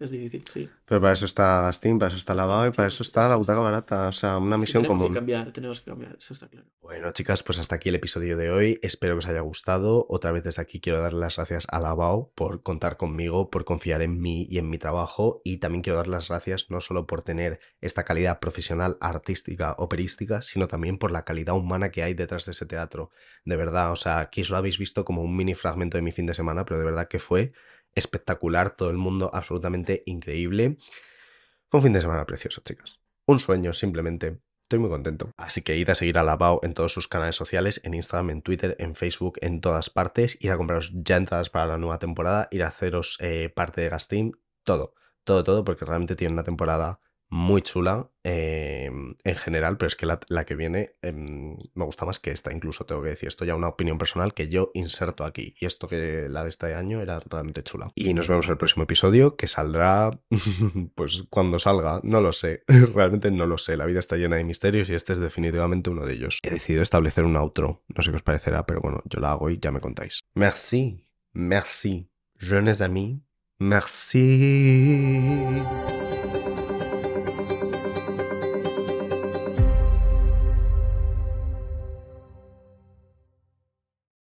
Es difícil, sí. Pero para eso está Steam, para eso está Lavado y para eso está la butaca barata. O sea, una misión tenemos común. Que cambiar, tenemos que cambiar, eso está claro. Bueno, chicas, pues hasta aquí el episodio de hoy. Espero que os haya gustado. Otra vez desde aquí quiero darle las gracias a Lavao por contar conmigo, por confiar en mí y en mi trabajo. Y también quiero dar las gracias no solo por tener esta calidad profesional, artística, operística, sino también por la calidad humana que hay detrás de ese teatro. De verdad, o sea, aquí os lo habéis visto como un mini fragmento de mi fin de semana, pero de verdad que fue espectacular, todo el mundo absolutamente increíble. un fin de semana precioso, chicas. Un sueño, simplemente. Estoy muy contento. Así que id a seguir a Lavao en todos sus canales sociales, en Instagram, en Twitter, en Facebook, en todas partes. Ir a compraros ya entradas para la nueva temporada, ir a haceros eh, parte de Gastim, todo, todo, todo, porque realmente tiene una temporada muy chula em, en general, pero es que la, que viene em, me gusta más que esta, incluso tengo que decir esto ya una opinión personal que yo inserto aquí. Y esto que la de este año era realmente chula. Y nos vemos en el próximo episodio que saldrá, pues cuando salga, no lo sé, realmente no lo sé. La vida está llena de misterios y este es definitivamente uno de ellos. He decidido establecer un outro, no sé qué os parecerá, pero bueno, yo la hago y ya me contáis. Merci, merci, jeunes amis, merci.